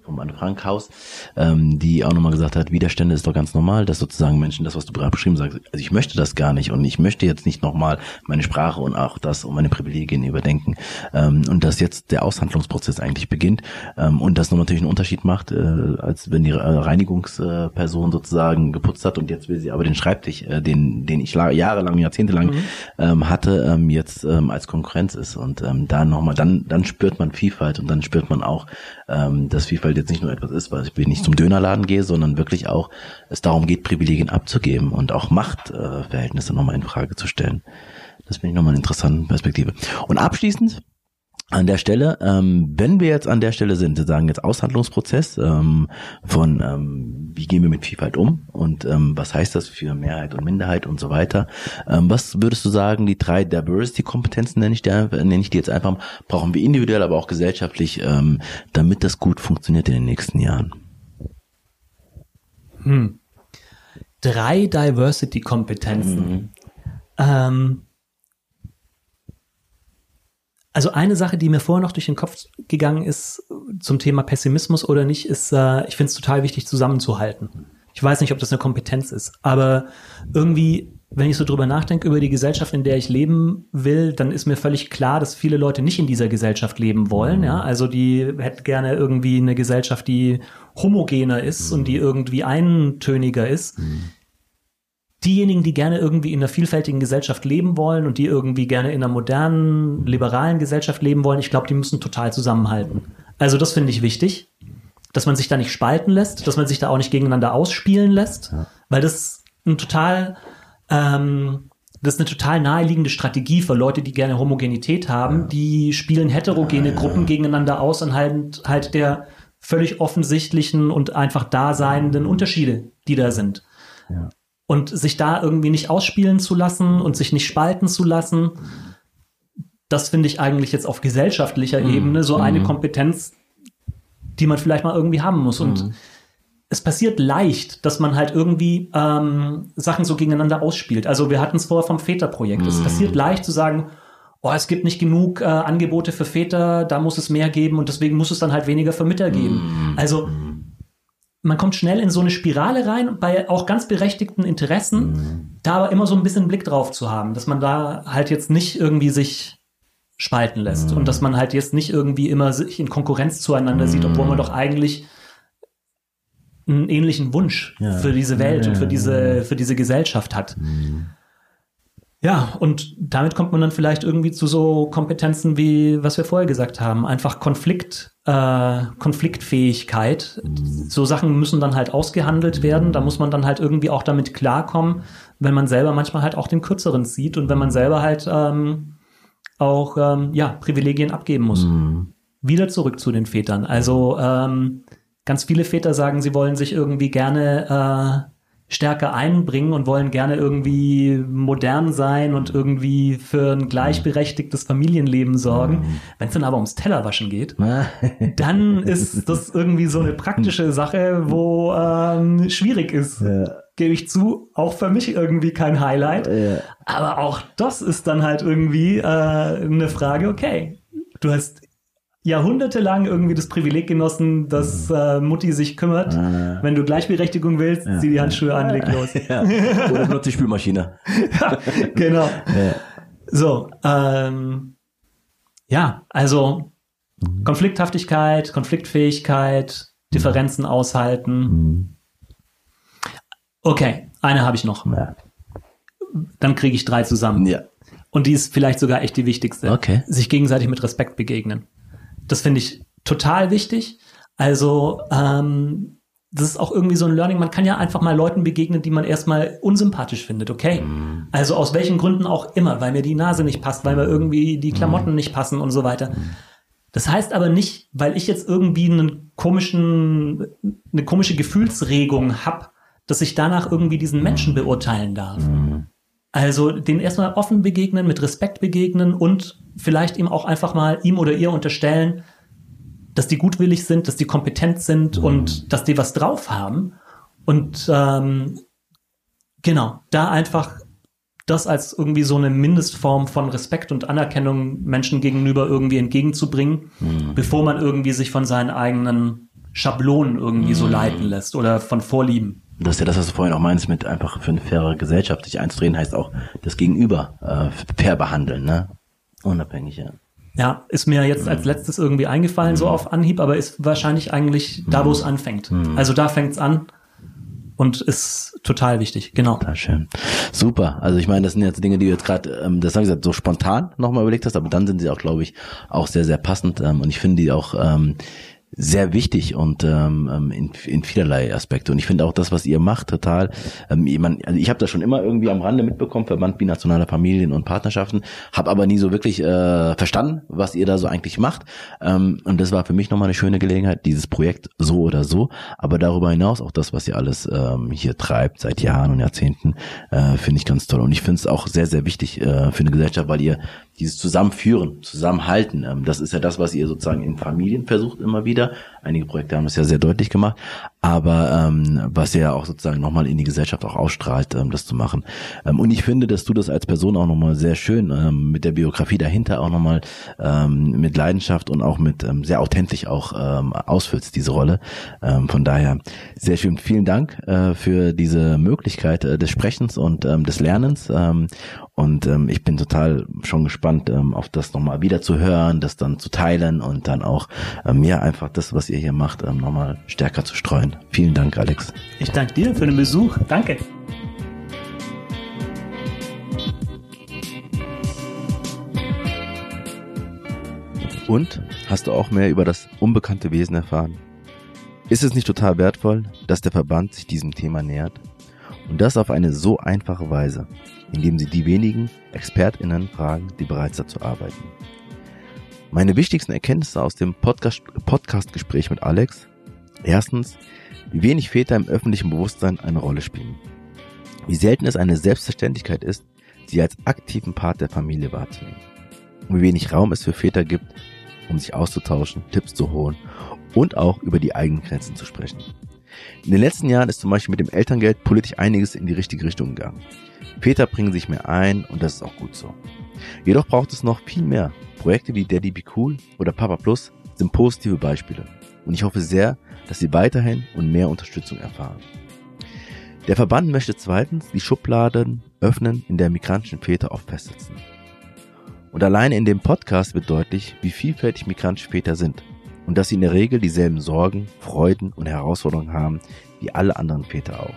Speaker 1: vom Anne Frank Haus, ähm, die auch nochmal gesagt hat, Widerstände ist doch ganz ganz normal, dass sozusagen Menschen das, was du gerade beschrieben sagst, also ich möchte das gar nicht und ich möchte jetzt nicht nochmal meine Sprache und auch das und meine Privilegien überdenken. Ähm, und dass jetzt der Aushandlungsprozess eigentlich beginnt ähm, und das noch natürlich einen Unterschied macht, äh, als wenn die Reinigungsperson sozusagen geputzt hat und jetzt will sie aber den Schreibtisch, äh, den, den ich jahrelang, jahrzehntelang mhm. ähm, hatte, ähm, jetzt ähm, als Konkurrenz ist. Und ähm, da nochmal, dann, dann spürt man Vielfalt und dann spürt man auch, ähm, dass Vielfalt jetzt nicht nur etwas ist, weil ich nicht zum Dönerladen gehe, sondern wirklich auch es darum geht, Privilegien abzugeben und auch Machtverhältnisse äh, nochmal in Frage zu stellen. Das finde ich nochmal eine interessante Perspektive. Und abschließend an der Stelle, ähm, wenn wir jetzt an der Stelle sind, wir sagen jetzt Aushandlungsprozess ähm, von ähm, wie gehen wir mit Vielfalt um und ähm, was heißt das für Mehrheit und Minderheit und so weiter. Ähm, was würdest du sagen, die drei Diversity-Kompetenzen nenne ich, die, nenne ich die jetzt einfach, brauchen wir individuell, aber auch gesellschaftlich, ähm, damit das gut funktioniert in den nächsten Jahren?
Speaker 2: Hm. Drei Diversity-Kompetenzen. Mhm. Ähm, also eine Sache, die mir vorher noch durch den Kopf gegangen ist zum Thema Pessimismus oder nicht, ist, äh, ich finde es total wichtig zusammenzuhalten. Ich weiß nicht, ob das eine Kompetenz ist, aber irgendwie, wenn ich so drüber nachdenke über die Gesellschaft, in der ich leben will, dann ist mir völlig klar, dass viele Leute nicht in dieser Gesellschaft leben wollen. Ja, also die hätten gerne irgendwie eine Gesellschaft, die homogener ist und die irgendwie eintöniger ist. Mhm diejenigen, die gerne irgendwie in einer vielfältigen Gesellschaft leben wollen und die irgendwie gerne in einer modernen, liberalen Gesellschaft leben wollen, ich glaube, die müssen total zusammenhalten. Also das finde ich wichtig, dass man sich da nicht spalten lässt, dass man sich da auch nicht gegeneinander ausspielen lässt, ja. weil das ein total ähm, das ist eine total naheliegende Strategie für Leute, die gerne Homogenität haben. Ja. Die spielen heterogene Gruppen gegeneinander aus und halt, halt der völlig offensichtlichen und einfach daseinenden Unterschiede, die da sind. Ja und sich da irgendwie nicht ausspielen zu lassen und sich nicht spalten zu lassen, das finde ich eigentlich jetzt auf gesellschaftlicher mhm. Ebene so eine mhm. Kompetenz, die man vielleicht mal irgendwie haben muss. Und mhm. es passiert leicht, dass man halt irgendwie ähm, Sachen so gegeneinander ausspielt. Also wir hatten es vorher vom Väterprojekt. Es mhm. passiert leicht zu sagen, oh, es gibt nicht genug äh, Angebote für Väter, da muss es mehr geben und deswegen muss es dann halt weniger für Mütter geben. Mhm. Also man kommt schnell in so eine Spirale rein, bei auch ganz berechtigten Interessen, mhm. da aber immer so ein bisschen Blick drauf zu haben, dass man da halt jetzt nicht irgendwie sich spalten lässt mhm. und dass man halt jetzt nicht irgendwie immer sich in Konkurrenz zueinander mhm. sieht, obwohl man doch eigentlich einen ähnlichen Wunsch ja. für diese Welt ja, und für diese, für diese Gesellschaft hat. Ja, und damit kommt man dann vielleicht irgendwie zu so Kompetenzen wie, was wir vorher gesagt haben, einfach Konflikt, äh, Konfliktfähigkeit. Mhm. So Sachen müssen dann halt ausgehandelt werden. Da muss man dann halt irgendwie auch damit klarkommen, wenn man selber manchmal halt auch den Kürzeren sieht und wenn man selber halt ähm, auch ähm, ja Privilegien abgeben muss. Mhm. Wieder zurück zu den Vätern. Also ähm, ganz viele Väter sagen, sie wollen sich irgendwie gerne äh, stärker einbringen und wollen gerne irgendwie modern sein und irgendwie für ein gleichberechtigtes Familienleben sorgen. Mhm. Wenn es dann aber ums Tellerwaschen geht, dann ist das irgendwie so eine praktische Sache, wo ähm, schwierig ist. Ja. Gebe ich zu, auch für mich irgendwie kein Highlight. Ja. Aber auch das ist dann halt irgendwie äh, eine Frage, okay, du hast jahrhundertelang irgendwie das Privileg genossen, dass mhm. äh, Mutti sich kümmert. Ah. Wenn du Gleichberechtigung willst, ja. zieh die Handschuhe an, leg los.
Speaker 1: Ja. Oder benutze die Spülmaschine.
Speaker 2: ja, genau. Ja. So, ähm, ja, also mhm. Konflikthaftigkeit, Konfliktfähigkeit, Differenzen mhm. aushalten. Mhm. Okay, eine habe ich noch. Dann kriege ich drei zusammen. Ja. Und die ist vielleicht sogar echt die wichtigste.
Speaker 1: Okay.
Speaker 2: Sich gegenseitig mit Respekt begegnen. Das finde ich total wichtig. Also ähm, das ist auch irgendwie so ein Learning. Man kann ja einfach mal Leuten begegnen, die man erstmal unsympathisch findet, okay? Mhm. Also aus welchen Gründen auch immer, weil mir die Nase nicht passt, weil mir irgendwie die Klamotten mhm. nicht passen und so weiter. Das heißt aber nicht, weil ich jetzt irgendwie einen komischen, eine komische Gefühlsregung habe, dass ich danach irgendwie diesen Menschen beurteilen darf. Mhm. Also den erstmal offen begegnen, mit Respekt begegnen und vielleicht ihm auch einfach mal ihm oder ihr unterstellen, dass die gutwillig sind, dass die kompetent sind mhm. und dass die was drauf haben. Und ähm, genau, da einfach das als irgendwie so eine Mindestform von Respekt und Anerkennung Menschen gegenüber irgendwie entgegenzubringen, mhm. bevor man irgendwie sich von seinen eigenen Schablonen irgendwie mhm. so leiten lässt oder von Vorlieben.
Speaker 1: Das ist ja das, was du vorhin auch meinst, mit einfach für eine faire Gesellschaft sich einzudrehen, heißt auch das Gegenüber äh, fair behandeln, ne? Unabhängig, ja.
Speaker 2: Ja, ist mir jetzt als letztes irgendwie eingefallen, mhm. so auf Anhieb, aber ist wahrscheinlich eigentlich da, wo es mhm. anfängt. Mhm. Also da fängt's an und ist total wichtig, genau.
Speaker 1: Total schön. Super. Also ich meine, das sind jetzt Dinge, die du jetzt gerade, ähm, das habe ich gesagt, so spontan nochmal überlegt hast, aber dann sind sie auch, glaube ich, auch sehr, sehr passend ähm, und ich finde die auch ähm, sehr wichtig und ähm, ähm, in, in vielerlei Aspekte. Und ich finde auch das, was ihr macht, total. Ähm, man, also ich habe das schon immer irgendwie am Rande mitbekommen, Verband binationaler Familien und Partnerschaften, habe aber nie so wirklich äh, verstanden, was ihr da so eigentlich macht. Ähm, und das war für mich nochmal eine schöne Gelegenheit, dieses Projekt so oder so. Aber darüber hinaus auch das, was ihr alles ähm, hier treibt seit Jahren und Jahrzehnten, äh, finde ich ganz toll. Und ich finde es auch sehr, sehr wichtig äh, für eine Gesellschaft, weil ihr dieses Zusammenführen, Zusammenhalten, ähm, das ist ja das, was ihr sozusagen in Familien versucht immer wieder. Einige Projekte haben das ja sehr deutlich gemacht, aber ähm, was ja auch sozusagen nochmal in die Gesellschaft auch ausstrahlt, ähm, das zu machen. Ähm, und ich finde, dass du das als Person auch nochmal sehr schön ähm, mit der Biografie dahinter auch nochmal ähm, mit Leidenschaft und auch mit ähm, sehr authentisch auch ähm, ausfüllst, diese Rolle. Ähm, von daher sehr schön. Vielen Dank äh, für diese Möglichkeit äh, des Sprechens und ähm, des Lernens. Ähm, und ähm, ich bin total schon gespannt, ähm, auf das nochmal wieder zu hören, das dann zu teilen und dann auch ähm, ja einfach das, was ihr hier macht, ähm, nochmal stärker zu streuen. Vielen Dank, Alex.
Speaker 2: Ich danke dir für den Besuch. Danke.
Speaker 1: Und hast du auch mehr über das unbekannte Wesen erfahren? Ist es nicht total wertvoll, dass der Verband sich diesem Thema nähert? Und das auf eine so einfache Weise indem sie die wenigen ExpertInnen fragen, die bereits dazu arbeiten. Meine wichtigsten Erkenntnisse aus dem Podcast-Gespräch mit Alex. Erstens, wie wenig Väter im öffentlichen Bewusstsein eine Rolle spielen. Wie selten es eine Selbstverständlichkeit ist, sie als aktiven Part der Familie wahrzunehmen. Und wie wenig Raum es für Väter gibt, um sich auszutauschen, Tipps zu holen und auch über die eigenen Grenzen zu sprechen. In den letzten Jahren ist zum Beispiel mit dem Elterngeld politisch einiges in die richtige Richtung gegangen. Väter bringen sich mehr ein und das ist auch gut so. Jedoch braucht es noch viel mehr. Projekte wie Daddy Be Cool oder Papa Plus sind positive Beispiele und ich hoffe sehr, dass sie weiterhin und mehr Unterstützung erfahren. Der Verband möchte zweitens die Schubladen öffnen, in der migrantischen Väter oft festsitzen. Und alleine in dem Podcast wird deutlich, wie vielfältig migrantische Väter sind und dass sie in der Regel dieselben Sorgen, Freuden und Herausforderungen haben wie alle anderen Väter auch.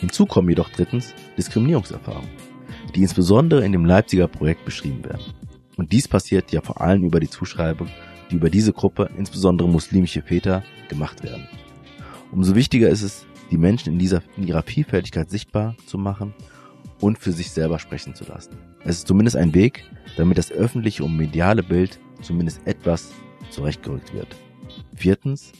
Speaker 1: Hinzu kommen jedoch drittens Diskriminierungserfahrungen, die insbesondere in dem Leipziger Projekt beschrieben werden. Und dies passiert ja vor allem über die Zuschreibung, die über diese Gruppe, insbesondere muslimische Väter, gemacht werden. Umso wichtiger ist es, die Menschen in, dieser, in ihrer Vielfältigkeit sichtbar zu machen und für sich selber sprechen zu lassen. Es ist zumindest ein Weg, damit das öffentliche und mediale Bild zumindest etwas zurechtgerückt wird. Viertens,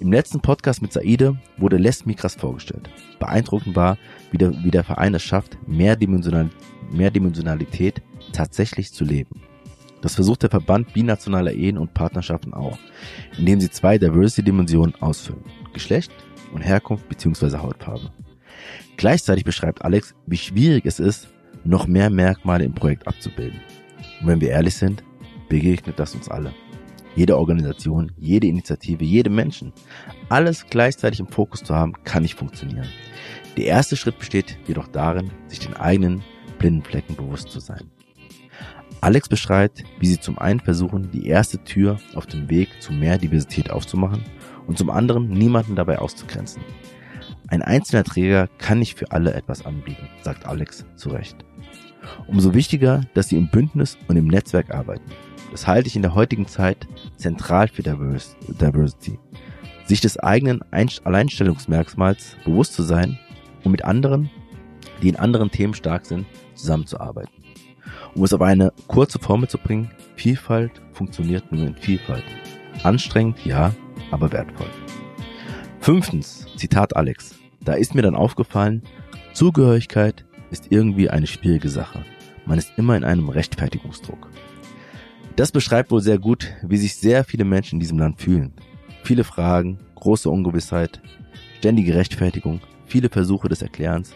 Speaker 1: im letzten Podcast mit Saide wurde Les Migras vorgestellt. Beeindruckend war, wie der, wie der Verein es schafft, Mehrdimensional, Mehrdimensionalität tatsächlich zu leben. Das versucht der Verband binationaler Ehen und Partnerschaften auch, indem sie zwei Diversity-Dimensionen ausfüllen. Geschlecht und Herkunft bzw. Hautfarbe. Gleichzeitig beschreibt Alex, wie schwierig es ist, noch mehr Merkmale im Projekt abzubilden. Und wenn wir ehrlich sind, begegnet das uns alle jede Organisation, jede Initiative, jedem Menschen. Alles gleichzeitig im Fokus zu haben, kann nicht funktionieren. Der erste Schritt besteht jedoch darin, sich den eigenen blinden Flecken bewusst zu sein. Alex beschreibt, wie sie zum einen versuchen, die erste Tür auf dem Weg zu mehr Diversität aufzumachen und zum anderen niemanden dabei auszugrenzen. Ein einzelner Träger kann nicht für alle etwas anbieten, sagt Alex zu Recht. Umso wichtiger, dass sie im Bündnis und im Netzwerk arbeiten. Das halte ich in der heutigen Zeit zentral für Diversity. Sich des eigenen Alleinstellungsmerkmals bewusst zu sein und mit anderen, die in anderen Themen stark sind, zusammenzuarbeiten. Um es auf eine kurze Formel zu bringen, Vielfalt funktioniert nur in Vielfalt. Anstrengend, ja, aber wertvoll. Fünftens, Zitat Alex. Da ist mir dann aufgefallen, Zugehörigkeit ist irgendwie eine schwierige Sache. Man ist immer in einem Rechtfertigungsdruck. Das beschreibt wohl sehr gut, wie sich sehr viele Menschen in diesem Land fühlen. Viele Fragen, große Ungewissheit, ständige Rechtfertigung, viele Versuche des Erklärens.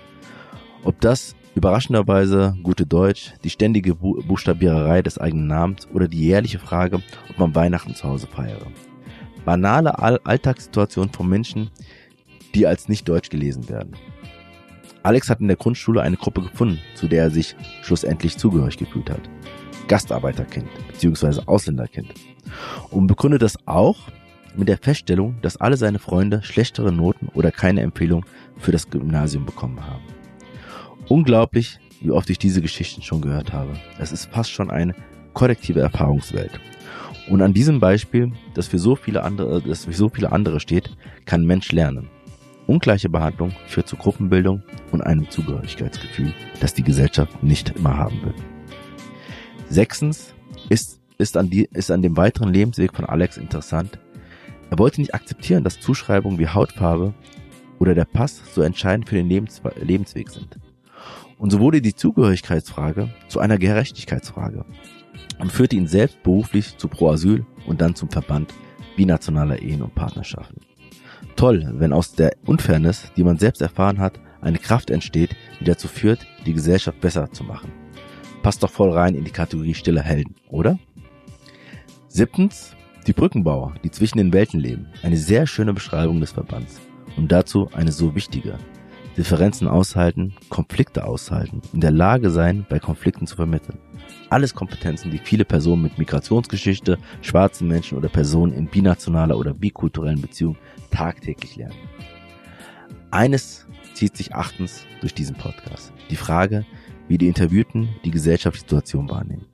Speaker 1: Ob das überraschenderweise gute Deutsch, die ständige Buchstabiererei des eigenen Namens oder die jährliche Frage, ob man Weihnachten zu Hause feiere. Banale All Alltagssituationen von Menschen, die als nicht deutsch gelesen werden. Alex hat in der Grundschule eine Gruppe gefunden, zu der er sich schlussendlich zugehörig gefühlt hat. Gastarbeiterkind bzw. Ausländerkind. Und begründet das auch mit der Feststellung, dass alle seine Freunde schlechtere Noten oder keine Empfehlung für das Gymnasium bekommen haben. Unglaublich, wie oft ich diese Geschichten schon gehört habe. Es ist fast schon eine kollektive Erfahrungswelt. Und an diesem Beispiel, das für so viele andere, das für so viele andere steht, kann Mensch lernen. Ungleiche Behandlung führt zu Gruppenbildung und einem Zugehörigkeitsgefühl, das die Gesellschaft nicht immer haben will. Sechstens ist, ist, an die, ist an dem weiteren Lebensweg von Alex interessant. Er wollte nicht akzeptieren, dass Zuschreibungen wie Hautfarbe oder der Pass so entscheidend für den Lebens Lebensweg sind. Und so wurde die Zugehörigkeitsfrage zu einer Gerechtigkeitsfrage und führte ihn selbst beruflich zu Pro Asyl und dann zum Verband binationaler Ehen und Partnerschaften. Toll, wenn aus der Unfairness, die man selbst erfahren hat, eine Kraft entsteht, die dazu führt, die Gesellschaft besser zu machen. Passt doch voll rein in die Kategorie stille Helden, oder? Siebtens, die Brückenbauer, die zwischen den Welten leben. Eine sehr schöne Beschreibung des Verbands. Und dazu eine so wichtige. Differenzen aushalten, Konflikte aushalten, in der Lage sein, bei Konflikten zu vermitteln. Alles Kompetenzen, die viele Personen mit Migrationsgeschichte, schwarzen Menschen oder Personen in binationaler oder bikulturellen Beziehungen tagtäglich lernen. Eines zieht sich achtens durch diesen Podcast. Die Frage, wie die Interviewten die Gesellschaftssituation wahrnehmen.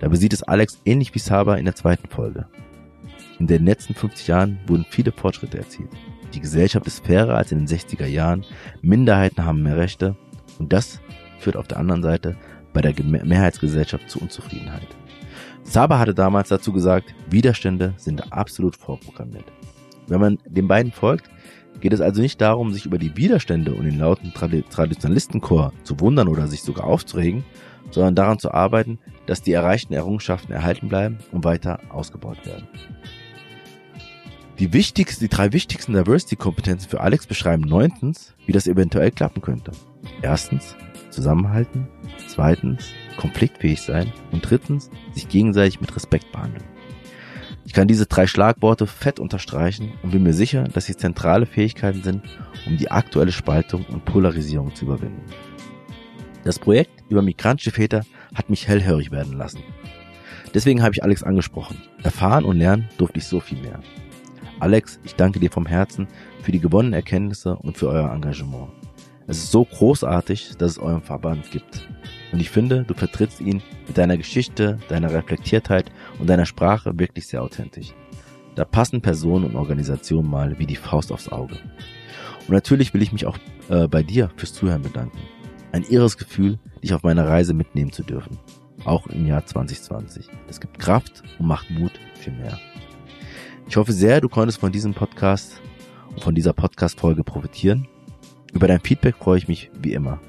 Speaker 1: Dabei sieht es Alex ähnlich wie Saba in der zweiten Folge. In den letzten 50 Jahren wurden viele Fortschritte erzielt. Die Gesellschaft ist fairer als in den 60er Jahren, Minderheiten haben mehr Rechte und das führt auf der anderen Seite bei der Mehrheitsgesellschaft zu Unzufriedenheit. Saba hatte damals dazu gesagt, Widerstände sind absolut vorprogrammiert. Wenn man den beiden folgt, geht es also nicht darum, sich über die Widerstände und den lauten Traditionalistenchor zu wundern oder sich sogar aufzuregen, sondern daran zu arbeiten, dass die erreichten Errungenschaften erhalten bleiben und weiter ausgebaut werden. Die wichtigsten, die drei wichtigsten Diversity-Kompetenzen für Alex beschreiben neuntens, wie das eventuell klappen könnte. Erstens, zusammenhalten. Zweitens, konfliktfähig sein. Und drittens, sich gegenseitig mit Respekt behandeln. Ich kann diese drei Schlagworte fett unterstreichen und bin mir sicher, dass sie zentrale Fähigkeiten sind, um die aktuelle Spaltung und Polarisierung zu überwinden. Das Projekt über migrantische Väter hat mich hellhörig werden lassen. Deswegen habe ich Alex angesprochen. Erfahren und lernen durfte ich so viel mehr. Alex, ich danke dir vom Herzen für die gewonnenen Erkenntnisse und für euer Engagement. Es ist so großartig, dass es euren Verband gibt. Und ich finde, du vertrittst ihn mit deiner Geschichte, deiner Reflektiertheit und deiner Sprache wirklich sehr authentisch. Da passen Personen und Organisationen mal wie die Faust aufs Auge. Und natürlich will ich mich auch äh, bei dir fürs Zuhören bedanken. Ein irres Gefühl, dich auf meiner Reise mitnehmen zu dürfen. Auch im Jahr 2020. Es gibt Kraft und macht Mut für mehr. Ich hoffe sehr, du konntest von diesem Podcast und von dieser Podcast-Folge profitieren. Über dein Feedback freue ich mich wie immer.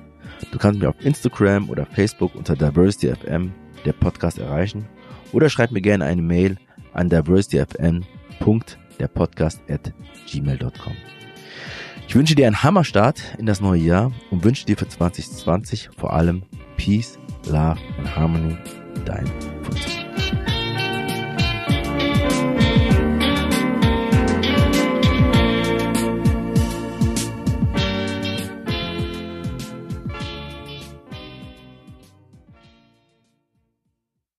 Speaker 1: Du kannst mich auf Instagram oder Facebook unter DiversityFM der Podcast erreichen oder schreib mir gerne eine Mail an diversityfm.derpodcast at gmail.com. Ich wünsche dir einen Hammerstart in das neue Jahr und wünsche dir für 2020 vor allem Peace, Love and Harmony. Dein